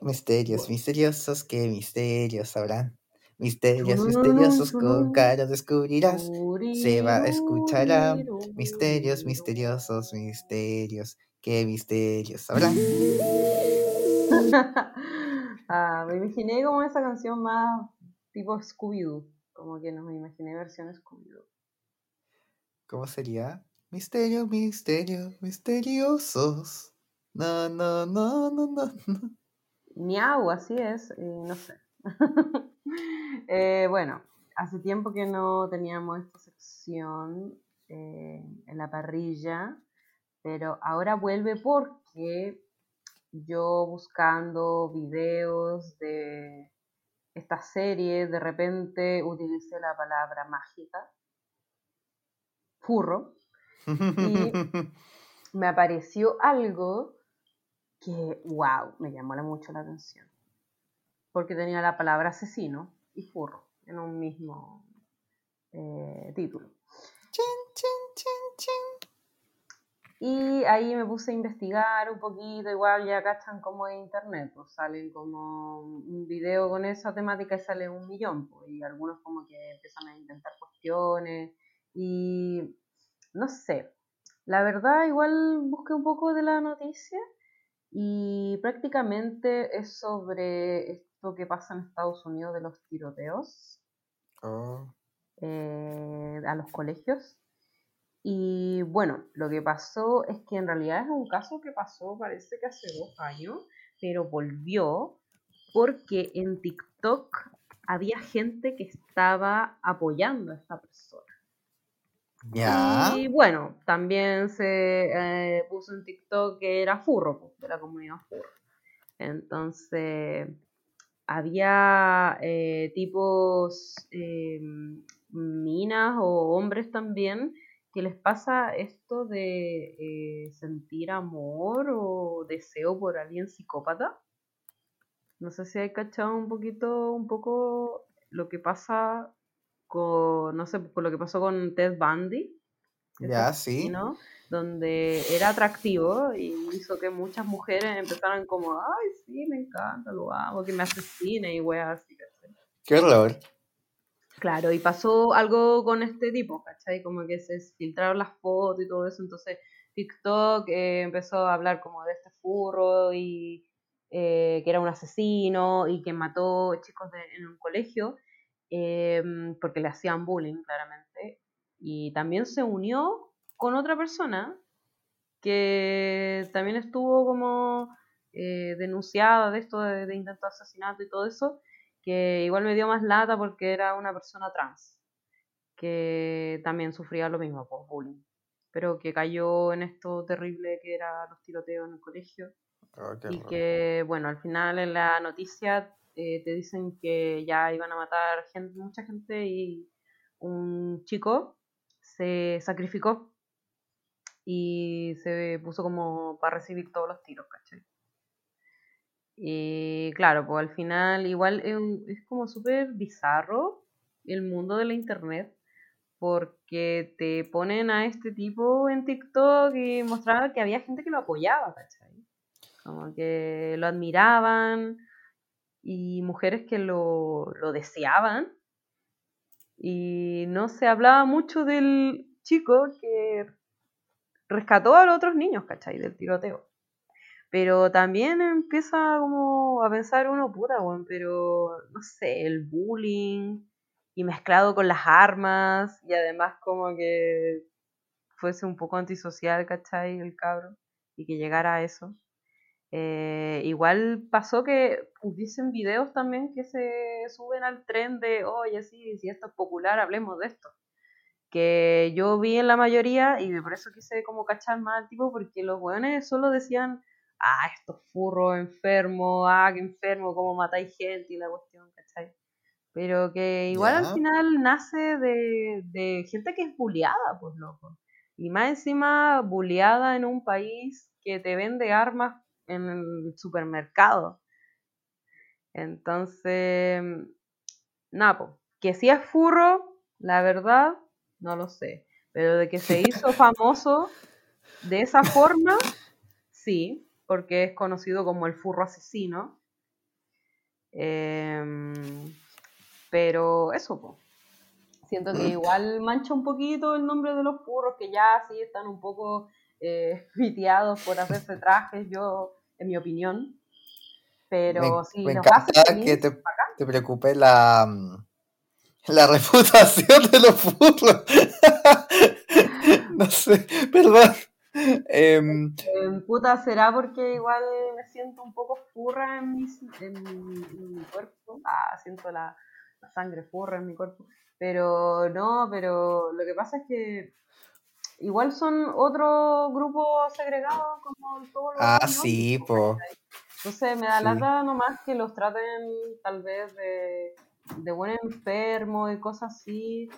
Misterios misteriosos, ¿qué misterios habrán? Misterios misteriosos con cara descubrirás. Se va, escuchará. Misterios misteriosos, misterios, ¿qué misterios habrán? Ah, me imaginé como esa canción más tipo Scooby-Doo. Como que no me imaginé versión Scooby-Doo. ¿Cómo sería? Misterios, misterios, misteriosos. No, no, no, no, no. no. Miau, así es, eh, no sé. Eh, bueno, hace tiempo que no teníamos esta sección eh, en la parrilla, pero ahora vuelve porque yo buscando videos de esta serie, de repente utilicé la palabra mágica, furro, me apareció algo que, wow, me llamó mucho la atención. Porque tenía la palabra asesino y furro en un mismo eh, título. Chin, chin, chin, chin. Y ahí me puse a investigar un poquito, igual ya cachan como en internet, pues salen como un video con esa temática y sale un millón, pues, y algunos como que empiezan a intentar cuestiones y no sé, la verdad igual busqué un poco de la noticia y prácticamente es sobre esto que pasa en Estados Unidos de los tiroteos Oh. eh, a los colegios. Y bueno, lo que pasó es que en realidad es un caso que pasó, parece que hace dos años, pero volvió porque en TikTok había gente que estaba apoyando a esta persona. Y bueno, también se eh, puso en TikTok que era furro, pues, de la comunidad furro. Entonces, había eh, tipos, eh, minas o hombres también, que les pasa esto de eh, sentir amor o deseo por alguien psicópata. No sé si hay cachado un poquito, un poco lo que pasa con, no sé, con lo que pasó con Ted Bundy. Ya, sí. asesino, Donde era atractivo y hizo que muchas mujeres empezaran como, ay, sí, me encanta, lo amo, que me asesine y weas así. Qué horror. Claro, y pasó algo con este tipo, ¿cachai? Como que se filtraron las fotos y todo eso, entonces TikTok eh, empezó a hablar como de este furro y eh, que era un asesino y que mató chicos de- en un colegio em, porque le hacían bullying, claramente. Y también se unió con otra persona que también estuvo como eh, denunciada de esto de, de intento de asesinato y todo eso, que igual me dio más lata porque era una persona trans, que también sufría lo mismo, pues, bullying, pero que cayó en esto terrible que era los tiroteos en el colegio. Oh, y que, bueno, al final en la noticia eh, te dicen que ya iban a matar gente, mucha gente y un chico se sacrificó y se puso como para recibir todos los tiros, ¿cachai? Y claro, pues al final igual es, como súper bizarro el mundo de la internet porque te ponen a este tipo en TikTok y mostraban que había gente que lo apoyaba, ¿cachai? Como que lo admiraban y mujeres que lo, lo deseaban. Y no se hablaba mucho del chico que rescató a los otros niños, ¿cachai? Del tiroteo. Pero también empieza como a pensar uno, puta, weón, pero no sé, el bullying y mezclado con las armas y además como que fuese un poco antisocial, ¿cachai? El cabro y que llegara a eso. Eh, igual pasó que hubiesen videos también que se suben al tren de, oye, sí, si esto es popular, hablemos de esto. Que yo vi en la mayoría y por eso quise como cachar más al tipo, porque los weones solo decían, ah, estos furros enfermos, ah, qué enfermo, cómo matáis gente y la cuestión, ¿cachai? Pero que igual al final nace de, de gente que es bulliada, pues loco. Y más encima bulliada en un país que te vende armas en el supermercado. Entonces, Napo, que si es furro, la verdad, no lo sé. Pero de que se hizo famoso de esa forma, sí, porque es conocido como el furro asesino. Em, pero eso, siento que igual mancha un poquito el nombre de los furros, que ya sí están un poco eh, vitiados por hacerse trajes, yo, en mi opinión. Pero me, sí, me nos encanta hace que te, te preocupe la, mm, la reputación de los furros. no sé, perdón. Em, Eh, puta, será porque igual me siento un poco furra en mi, en mi- en mi cuerpo. Ah, siento la, la sangre furra en mi cuerpo. Pero no, pero lo que pasa es que igual son otro grupo segregado como todos los ah, sí, nombres, po. Entonces me da Sí. lata nomás que los traten tal vez de, de buen enfermo y cosas así,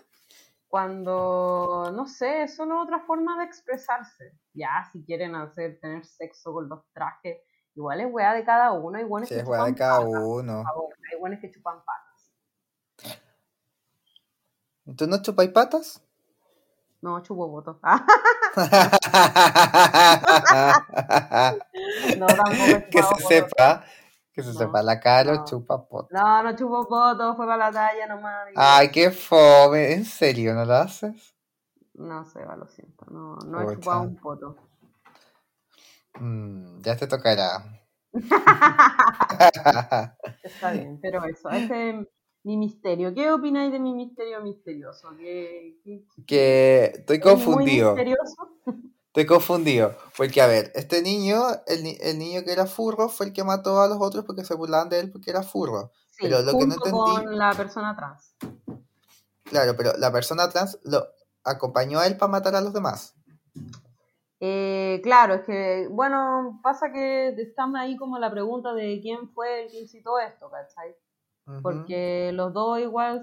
cuando, no sé, es solo otra forma de expresarse. Ya, si quieren hacer, tener sexo con los trajes, igual es weá de cada uno, hay buenos Sí, que es weá de chupan cada patas, uno. por favor, hay buenos que chupan patas. ¿Tú no chupáis patas? No, chupo voto. no, tampoco que se sepa, que se No, sepa, la Caro no. chupa pot. No, no chupo voto, fue para la talla nomás. Ay, qué fome, ¿en serio no lo haces? No sé, va, lo siento, no, no he chupado un poto. Mm, ya te tocará. Está bien, pero eso, ese es mi misterio. ¿Qué opináis de mi misterio misterioso? ¿Qué, qué- que estoy es muy confundido. misterioso? Estoy confundido. Porque, a ver, este niño, el, ni- el niño que era furro, fue el que mató a los otros porque se burlaban de él porque era furro. Sí, Pero lo que no entendí- con la persona trans. Claro, pero la persona trans lo acompañó a él para matar a los demás. Eh, claro, es que, bueno, pasa que estamos ahí como la pregunta de quién fue el que incitó esto, ¿cachai? Porque los dos igual,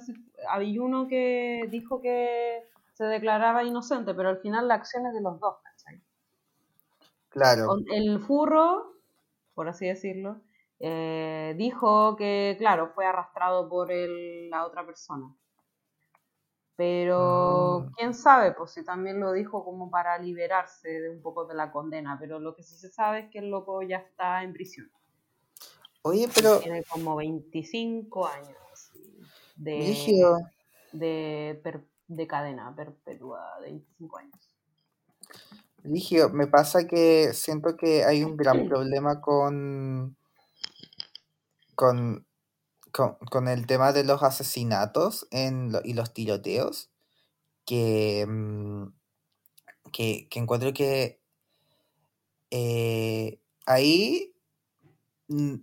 había uno que dijo que se declaraba inocente, pero al final la acción es de los dos, ¿cachai? Claro. El furro, por así decirlo, eh, dijo que, claro, fue arrastrado por el- la otra persona. Pero Mm. quién sabe, pues si también lo dijo como para liberarse de un poco de la condena, pero lo que sí se sabe es que el loco ya está en prisión. Oye, pero, Tiene como 25 años de, de, per- de cadena perpetua, de 25 años. Brígido, me pasa que siento que hay un gran problema con, con, con, con el tema de los asesinatos en lo- y los tiroteos, que, mm, que, que encuentro que eh, ahí mm,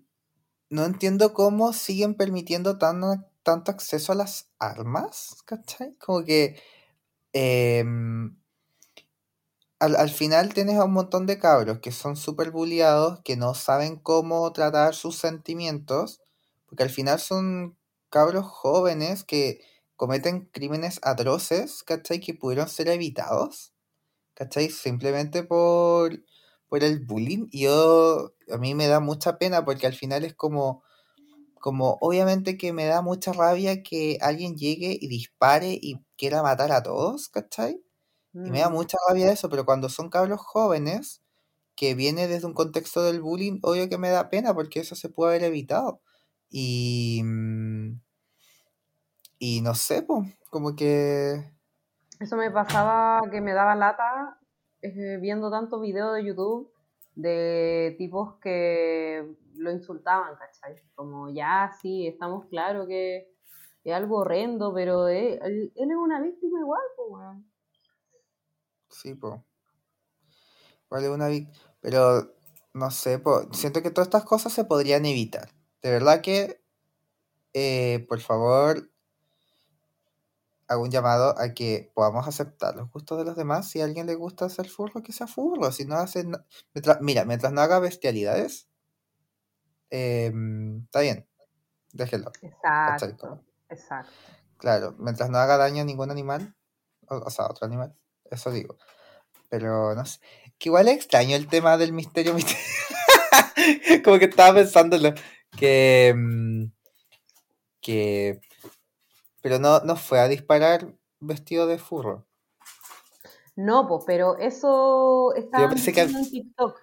no entiendo cómo siguen permitiendo tan, tanto acceso a las armas, ¿cachai? Como que em, al, al final tienes a un montón de cabros que son súper bulliados, que no saben cómo tratar sus sentimientos, porque al final son cabros jóvenes que cometen crímenes atroces, ¿cachai? Que pudieron ser evitados, ¿cachai? Simplemente por, por el bullying. Y yo, a mí me da mucha pena porque al final es como, como, obviamente que me da mucha rabia que alguien llegue y dispare y quiera matar a todos, ¿cachai? Y me da Mm. mucha rabia eso, pero cuando son cabros jóvenes, que viene desde un contexto del bullying, obvio que me da pena porque eso se puede haber evitado. Y, mm, y no sé, po, como que... Eso me pasaba que me daba lata eh, viendo tantos videos de YouTube de tipos que lo insultaban, ¿cachai? Como ya, sí, estamos claros que es algo horrendo, pero él, él- es una víctima igual, pues, weón. Sí, po. Vale, una vic- Pero, no sé, po, siento que todas estas cosas se podrían evitar. De verdad que, eh, por favor, hago un llamado a que podamos aceptar los gustos de los demás. Si a alguien le gusta hacer furro, que sea furro. Si no hace. no- mientras- mira, mientras no haga bestialidades, em, está bien. Déjelo. ¿cachai? Exacto, Como- exacto. Claro, mientras no haga daño a ningún animal, o, o sea, a otro animal, eso digo. Pero no sé, que igual es extraño el tema del misterio, misterio. Como que estaba pensándolo, que, mm, que, pero no, no fue a disparar vestido de furro. No, pues, pero eso está que- en TikTok,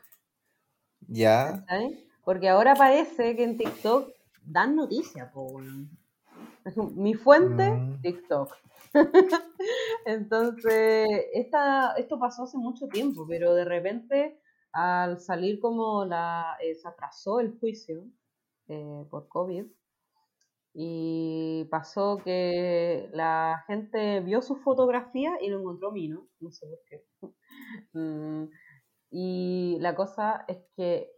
¿Ya? ¿sabes? Porque ahora parece que en TikTok dan noticias, weón. Mi fuente, Mm. TikTok. Entonces, esta, esto pasó hace mucho tiempo, pero de repente, al salir como la, eh, se atrasó el juicio eh, por COVID, y pasó que la gente vio su fotografía y lo encontró Mino, no sé por qué. Mm, y la cosa es que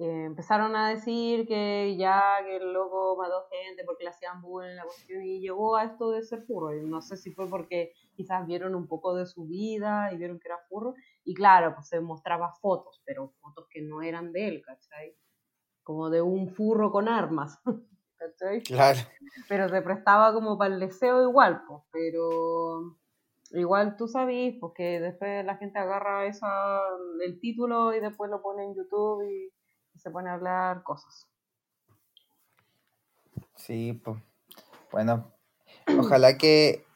eh, empezaron a decir que ya que el loco mató gente porque le hacían bullying la cuestión y llegó a esto de ser furro. Y no sé si fue porque quizás vieron un poco de su vida y vieron que era furro. Y claro, pues se mostraba fotos, pero fotos que no eran de él, ¿cachai? Como de un furro con armas, ¿cachai? Claro. pero se prestaba como para el deseo igual, pues, pero igual tú sabes, porque después la gente agarra esa, el título y después lo pone en YouTube y, se pone a hablar cosas. Sí, pues. Bueno, ojalá que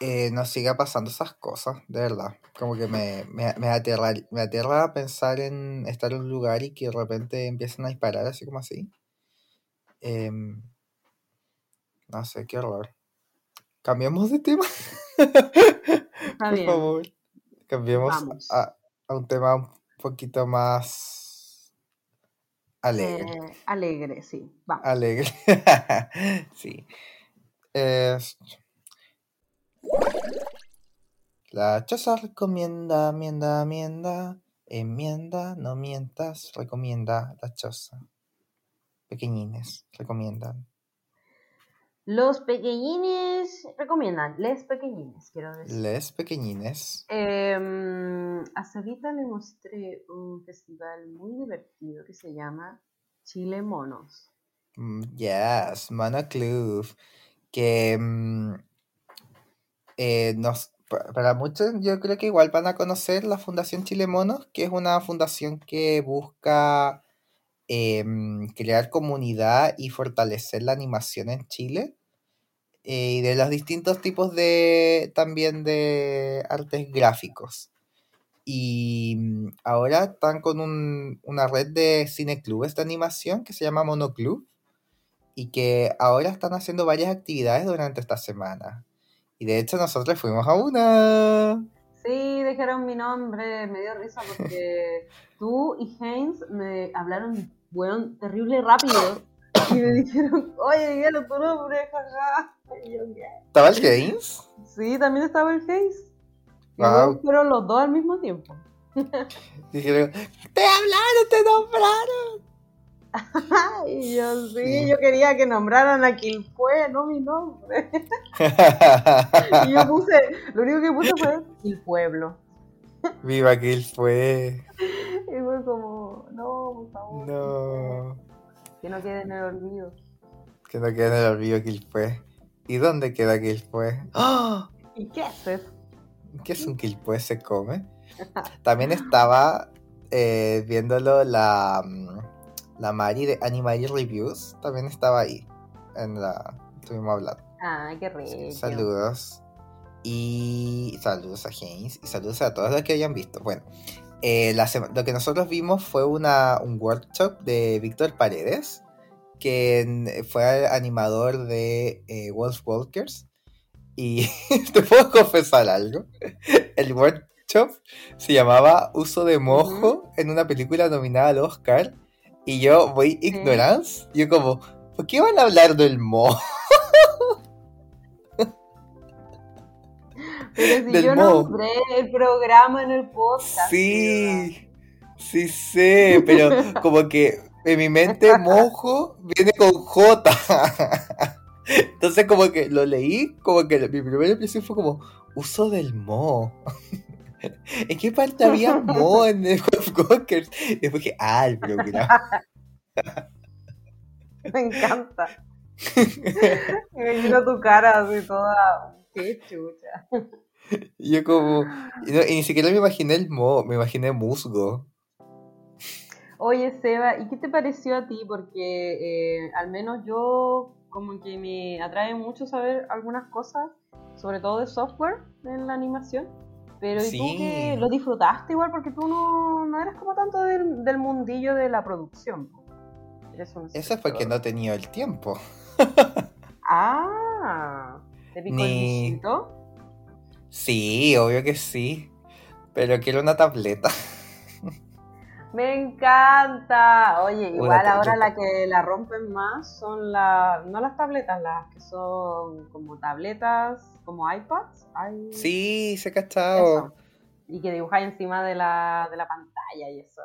eh, no siga pasando esas cosas, de verdad. Como que me, me, me aterra, me aterra pensar en estar en un lugar y que de repente empiecen a disparar así como así. Em, no sé, qué horror. Cambiamos de tema. Por favor. Cambiemos a, a un tema un poquito más alegre. Eh, alegre, sí. Vamos. Alegre. sí. Es- La choza recomienda, mienda, mienda. Enmienda, no mientas, recomienda la choza. Pequeñines, recomiendan. Los pequeñines recomiendan, les pequeñines, quiero decir. Les pequeñines. Em, a Sabita le mostré un festival muy divertido que se llama Chile Monos. Mm, Yes, Mono Club. Que mm, eh, nos, pa- para muchos yo creo que igual van a conocer la Fundación Chile Monos, que es una fundación que busca em, crear comunidad y fortalecer la animación en Chile. Eh, y de los distintos tipos de también de artes gráficos. Y mm, ahora están con un- una red de cineclubes de animación que se llama Monoclub y que ahora están haciendo varias actividades durante esta semana. Y de hecho nosotros fuimos a una. Sí, dijeron mi nombre, me dio risa porque tú y Haynes me hablaron, weón, terrible rápido. Y me dijeron, oye, dijeron tu nombre, jaja. ¿Estaba el Games? Sí, también estaba el Haynes. Wow. fueron los dos al mismo tiempo. Dijeron, te hablaron, te nombraron. y yo, sí, Sí. yo quería que nombraran a quien fue, no mi nombre. Y yo puse, lo único que puse fue el pueblo. Viva él fue. Y fue como, no, por favor. No. Que no quede en el olvido. Que no quede en el olvido él fue. ¿Y dónde queda que él fue? ¡Ah! ¿Y qué haces? ¿Qué es un quilpue se come? También estaba eh, viéndolo la, mm, la Mari de Animal Reviews. También estaba ahí. En la. Estuvimos hablando. Ay, qué rico. Saludos. Y saludos a James. Y saludos a todos los que hayan visto. Bueno, eh, la lo que nosotros vimos fue una, un workshop de Víctor Paredes, que fue animador de eh, Wolf Walkers. Y te puedo confesar algo. El workshop se llamaba Uso de mojo en una película nominada al Oscar. Y yo voy ignorance. Yo como, ¿por qué van a hablar del mojo? Pero si del yo moho. nombré el programa en el podcast. Sí, sí sé, pero como que en mi mente mojo viene con J. Entonces como que lo leí, como que mi primera impresión fue como, uso del mo. ¿En qué parte había mo en el Y después dije, ah, el programa. Me encanta. me vino tu cara así toda, qué chucha. Yo como, y, ni siquiera me imaginé el mo, me imaginé musgo. Oye, Seba, ¿y qué te pareció a ti? Porque eh, al menos yo como que me atrae mucho saber algunas cosas, sobre todo de software en la animación. Pero ¿y tú que lo disfrutaste igual? Porque tú no, no eres como tanto del, del mundillo de la producción. Eso es porque no he tenido el tiempo. ah, ¿te picó el Sí, obvio que sí. Pero quiero una tableta. Me encanta. Oye, igual ahora la que la rompen más son las, no las tabletas, las que son como tabletas, como iPads. Sí, se ha cachado. Y que dibujáis encima de la, de la pantalla y eso.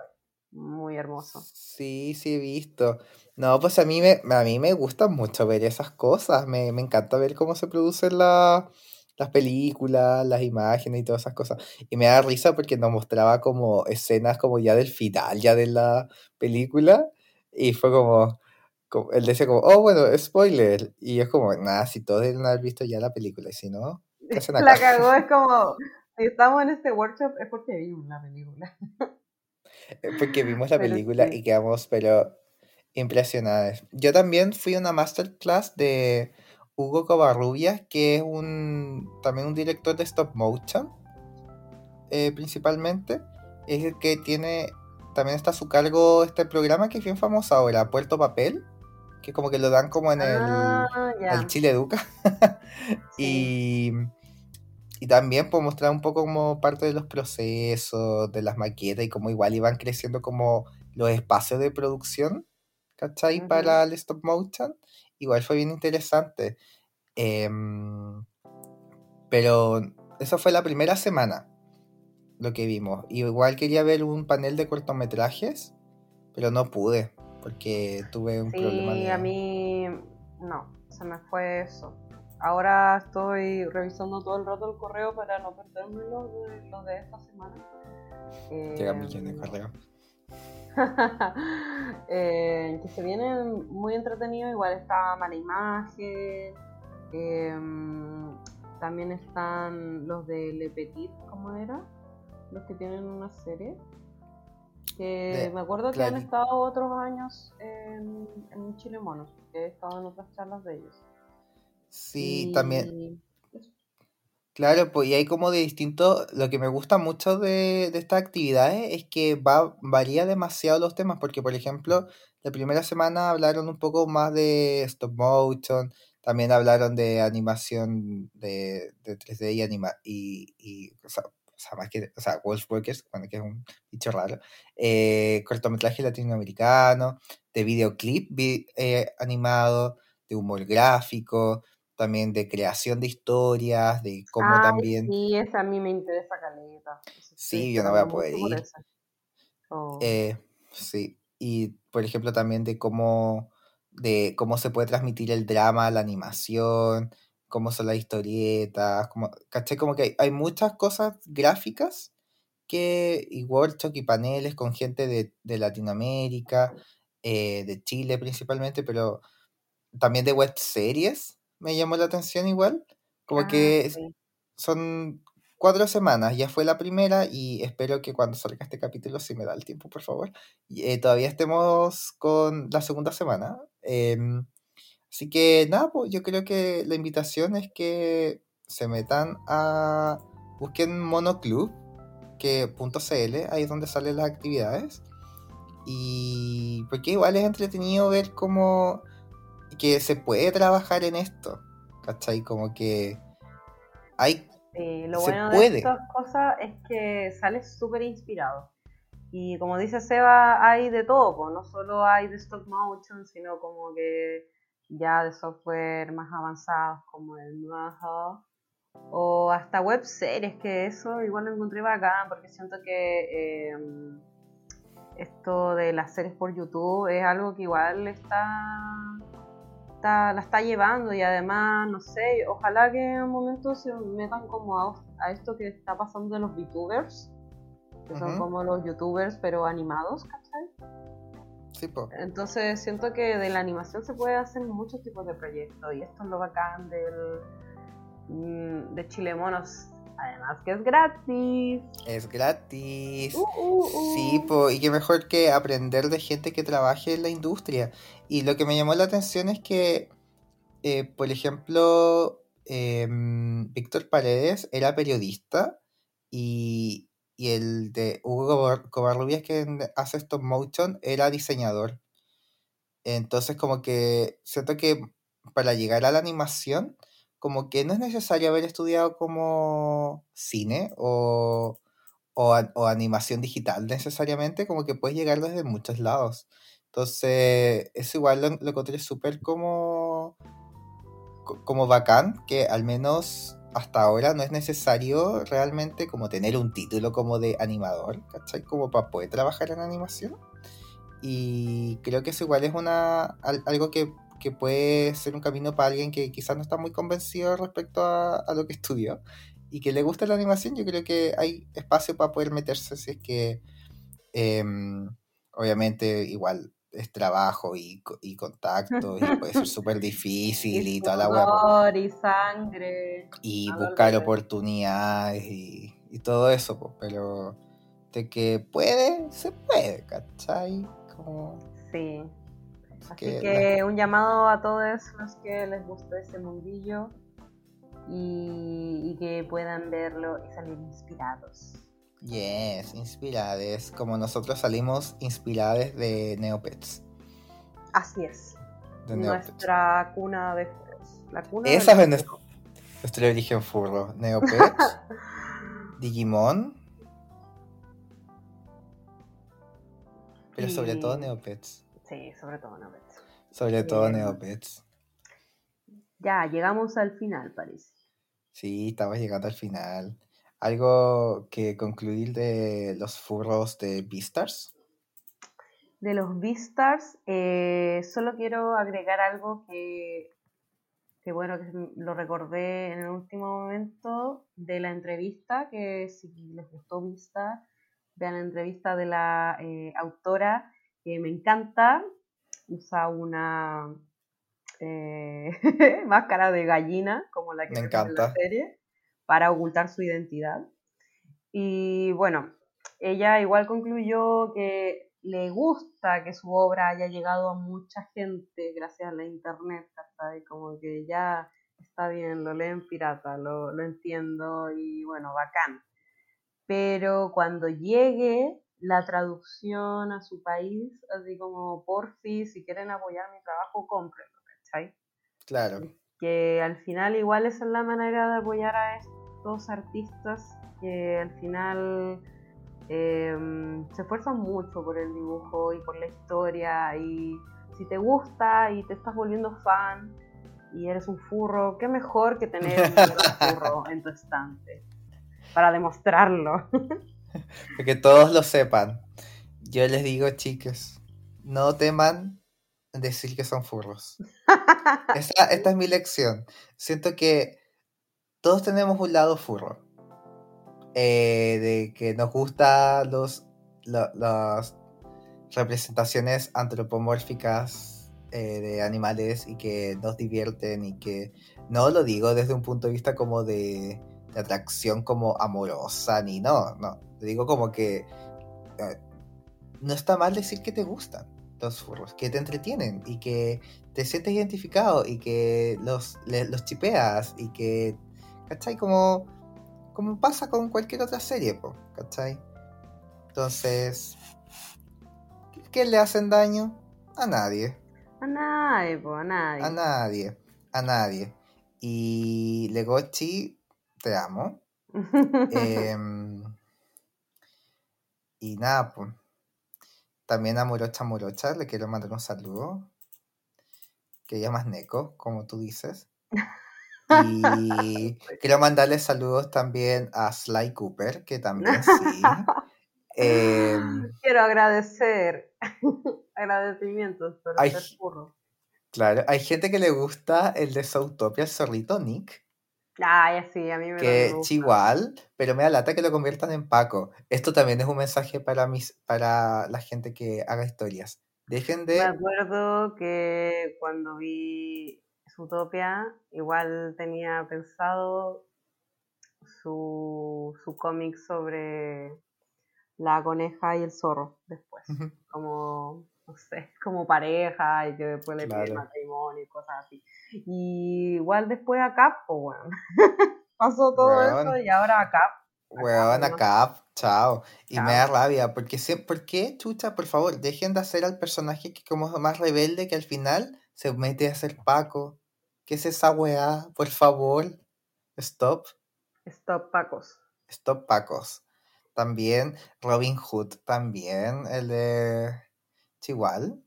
Muy hermoso. Sí, sí he visto. No, pues a mí me, a mí me gusta mucho ver esas cosas. Me, me encanta ver cómo se producen la, las películas, las imágenes y todas esas cosas. Y me da risa porque nos mostraba como escenas como ya del final, ya de la película. Y fue como, como él decía como, oh, bueno, spoiler. Y es como, nada, si todos deben haber visto ya la película. Y si no, ¿qué hacen acá? La cagó, es como, si estamos en este workshop es porque vimos la película. porque vimos la película y quedamos, pero impresionados. Yo también fui a una masterclass de Hugo Covarrubias, que es un también un director de stop motion, eh, principalmente. Es el que tiene, también está a su cargo este programa que es bien famoso ahora, Puerto Papel, que como que lo dan como en el, ah, Chile Educa. y, y también puedo mostrar un poco como parte de los procesos, de las maquetas y como igual iban creciendo como los espacios de producción, ¿cachai? Para el stop motion igual fue bien interesante. Em, pero esa fue la primera semana lo que vimos. Igual quería ver un panel de cortometrajes, pero no pude porque tuve un problema. Sí, a mí no, se me fue eso. Ahora estoy revisando todo el rato el correo para no perderme lo de, de esta semana. Llegan millones de em, correos. Eh, que se vienen muy entretenidos. Igual está Mala Imagen. Em, también están los de Le Petit, ¿cómo era? Los que tienen una serie. Que me acuerdo que han estado otros años en, en Chile Monos, que he estado en otras charlas de ellos. Sí, también. Claro, pues y hay como de distinto, lo que me gusta mucho de, estas actividades es que va, varía demasiado los temas, porque por ejemplo, la primera semana hablaron un poco más de stop motion, también hablaron de animación de, de 3D y anima y, y o, sea, más que, o sea, bueno, que es un bicho raro, eh, cortometraje latinoamericano, de videoclip eh, animado, de humor gráfico, también de creación de historias, de cómo también... Sí, esa a mí me interesa caleta. Sí, yo no voy a poder ir. Oh. Eh, sí, y por ejemplo también de cómo, de cómo se puede transmitir el drama, la animación, cómo son las historietas, como, ¿caché? Como que hay, muchas cosas gráficas que, y workshop y paneles con gente de, de Latinoamérica, eh, de Chile principalmente, pero también de web series me llamó la atención igual. Como ah, que son cuatro semanas, ya fue la primera y espero que cuando salga este capítulo, si me da el tiempo, por favor, eh, todavía estemos con la segunda semana. Em, así que nada, pues yo creo que la invitación es que se metan a... Busquen monoclub, que .cl, ahí es donde salen las actividades. Y porque igual es entretenido ver cómo que se puede trabajar en esto, ¿cachai? Como que hay... lo bueno de estas cosas es que sales súper inspirado. Y como dice Seba, hay de todo, no solo hay de stop motion, sino como que ya de software más avanzados como el Maha o hasta web series, que eso igual lo encontré bacán porque siento que em, esto de las series por YouTube es algo que igual está está, la está llevando y además, no sé, ojalá que en un momento se metan como a, a esto que está pasando en los VTubers, que son como los youtubers pero animados, ¿cachai? Sí, po. Entonces siento que de la animación se puede hacer muchos tipos de proyectos y esto es lo bacán del, mm, de Chile Monos. Además que es gratis. Es gratis. Uh, uh, uh. Sí, po, y qué mejor que aprender de gente que trabaje en la industria. Y lo que me llamó la atención es que, eh, por ejemplo, em, Víctor Paredes era periodista y, y el de Hugo Covar- Covarrubias que hace stop motion era diseñador. Entonces como que siento que para llegar a la animación, como que no es necesario haber estudiado como cine o, o, o animación digital necesariamente, como que puedes llegar desde muchos lados. Entonces, eso igual lo, encontré súper como, co- como bacán, que al menos hasta ahora no es necesario realmente como tener un título como de animador, ¿cachai? Como para poder trabajar en animación. Y creo que eso igual es una, al- algo que, que puede ser un camino para alguien que quizás no está muy convencido respecto a, a lo que estudió y que le gusta la animación. Yo creo que hay espacio para poder meterse si es que, em, obviamente, igual es trabajo y, y contacto y puede ser súper difícil y, toda la hueá, y sangre. y buscar oportunidades y, y todo eso, po, pero de que puede, se puede, ¿cachai? Como Sí. Así que que un llamado a todos los que les guste ese mundillo y, y que puedan verlo y salir inspirados. Yes, inspirades, como nosotros salimos inspiradas de Neopets. Así es. De Neopets. Nuestra cuna de furros. La cuna de Esa los es nuestro origen furro. Neopets, Digimon, pero sobre todo Neopets. Sí, sobre todo Neopets. Sobre todo. Neopets. Ya, llegamos al final, parece. Sí, estamos llegando al final. ¿Algo que concluir de los furros de Beastars? De los Beastars, eh, solo quiero agregar algo que, que bueno, que lo recordé en el último momento de la entrevista, que si les gustó Beastar, vean la entrevista de la eh, autora, que me encanta, usa una eh, máscara de gallina, como la que Me vemos en la encanta. serie, para ocultar su identidad. Y bueno, ella igual concluyó que le gusta que su obra haya llegado a mucha gente gracias a la internet, ¿cachai? Como que ya está bien, lo leen pirata, lo, lo entiendo y bueno, bacán. Pero cuando llegue la traducción a su país, así como porfi, si quieren apoyar mi trabajo, cómprenlo, ¿cachai? Claro, que al final igual esa es la manera de apoyar a estos artistas que al final eh, se esfuerzan mucho por el dibujo y por la historia y si te gusta y te estás volviendo fan y eres un furro, qué mejor que tener un furro en tu estante para demostrarlo. para que todos lo sepan. Yo les digo, chicas, no teman decir que son furros. Esa- esta es mi lección. Siento que todos tenemos un lado furro. Eh, de que nos gustan los, lo- las representaciones antropomórficas eh, de animales y que nos divierten y que no lo digo desde un punto de vista como de, de atracción como amorosa ni no, no. Digo como que eh, no está mal decir que te gustan los furros, que te entretienen y que te sientes identificado y que los, los chipeas y que, ¿cachai? Como, como pasa con cualquier otra serie, po, ¿cachai? Entonces, ¿qué- ¿qué le hacen daño? A nadie, A nadie, po, a nadie. a nadie, a nadie. Y Legochi, te amo. Em, y nada, pues. También a Morocha Morocha le quiero mandar un saludo. Que ella más Neko, como tú dices. Y quiero mandarle saludos también a Sly Cooper, que también sí. Em, Quiero agradecer agradecimientos por Ay. ser furro. Claro, hay gente que le gusta el de Zootopia, el zorrito Nick, ya sí, a mí me que me es gusta. pero me da lata que lo conviertan en Paco. Esto también es un mensaje para mis, para la gente que haga historias. Dejen Me de... acuerdo que cuando vi Zootopia, igual tenía pensado su, su cómic sobre la coneja y el zorro después, como, no sé, como pareja y que después le Claro. matrimonio y cosas así. Y igual después a Cap, pues bueno, pasó todo Weón. eso y ahora a Cap. Weón, acá, chao. Y me da rabia, porque sie- ¿por qué, chucha, por favor, dejen de hacer al personaje que como más rebelde que al final se mete a ser Paco? ¿Qué es esa weá? Por favor, stop, Stop Pacos. stop Pacos. También Robin Hood, también el de Chihuahua.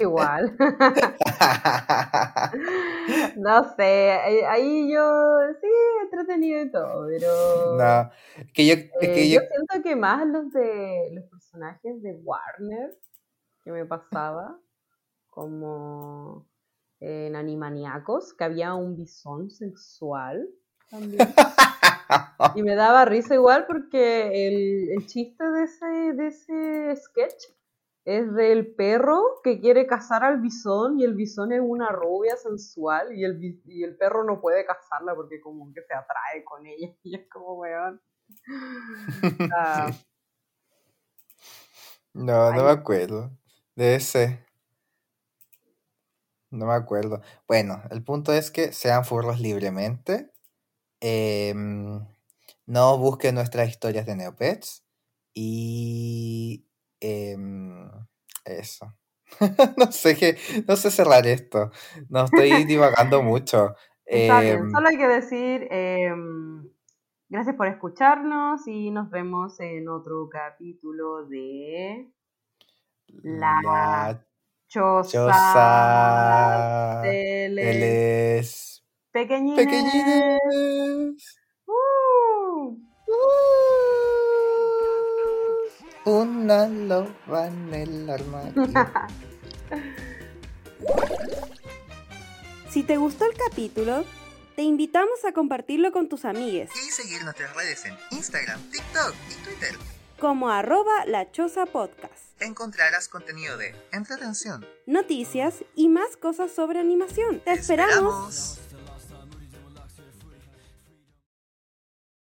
Igual. No sé, ahí, yo sí, entretenido y todo, pero no, que yo, es eh, que yo yo, siento que más los de los personajes de Warner que me pasaba, como en Animaniacos, que había un bisón sexual también. Y me daba risa igual porque el, el chiste de ese, de ese sketch es del perro que quiere cazar al bisón y el bisón es una rubia sensual y el, y el perro no puede cazarla porque como que se atrae con ella y es como weón. Ah, no, no Ay. me acuerdo de ese. No me acuerdo. Bueno, el punto es que sean furros libremente. em, no busquen nuestras historias de Neopets. Y em, eso. No sé qué, no sé cerrar esto. No estoy divagando mucho. está bien, Em, solo hay que decir gracias por escucharnos y nos vemos en otro capítulo de La la Choza, choza. de Él les es pequeñines. pequeñines. ¡Uh! Una loba en el armario. Si te gustó el capítulo, te invitamos a compartirlo con tus amigues, Y seguir nuestras redes en Instagram, TikTok y Twitter. como arroba la choza podcast. Encontrarás contenido de entretención. Noticias y más cosas sobre animación. ¡Te esperamos! esperamos.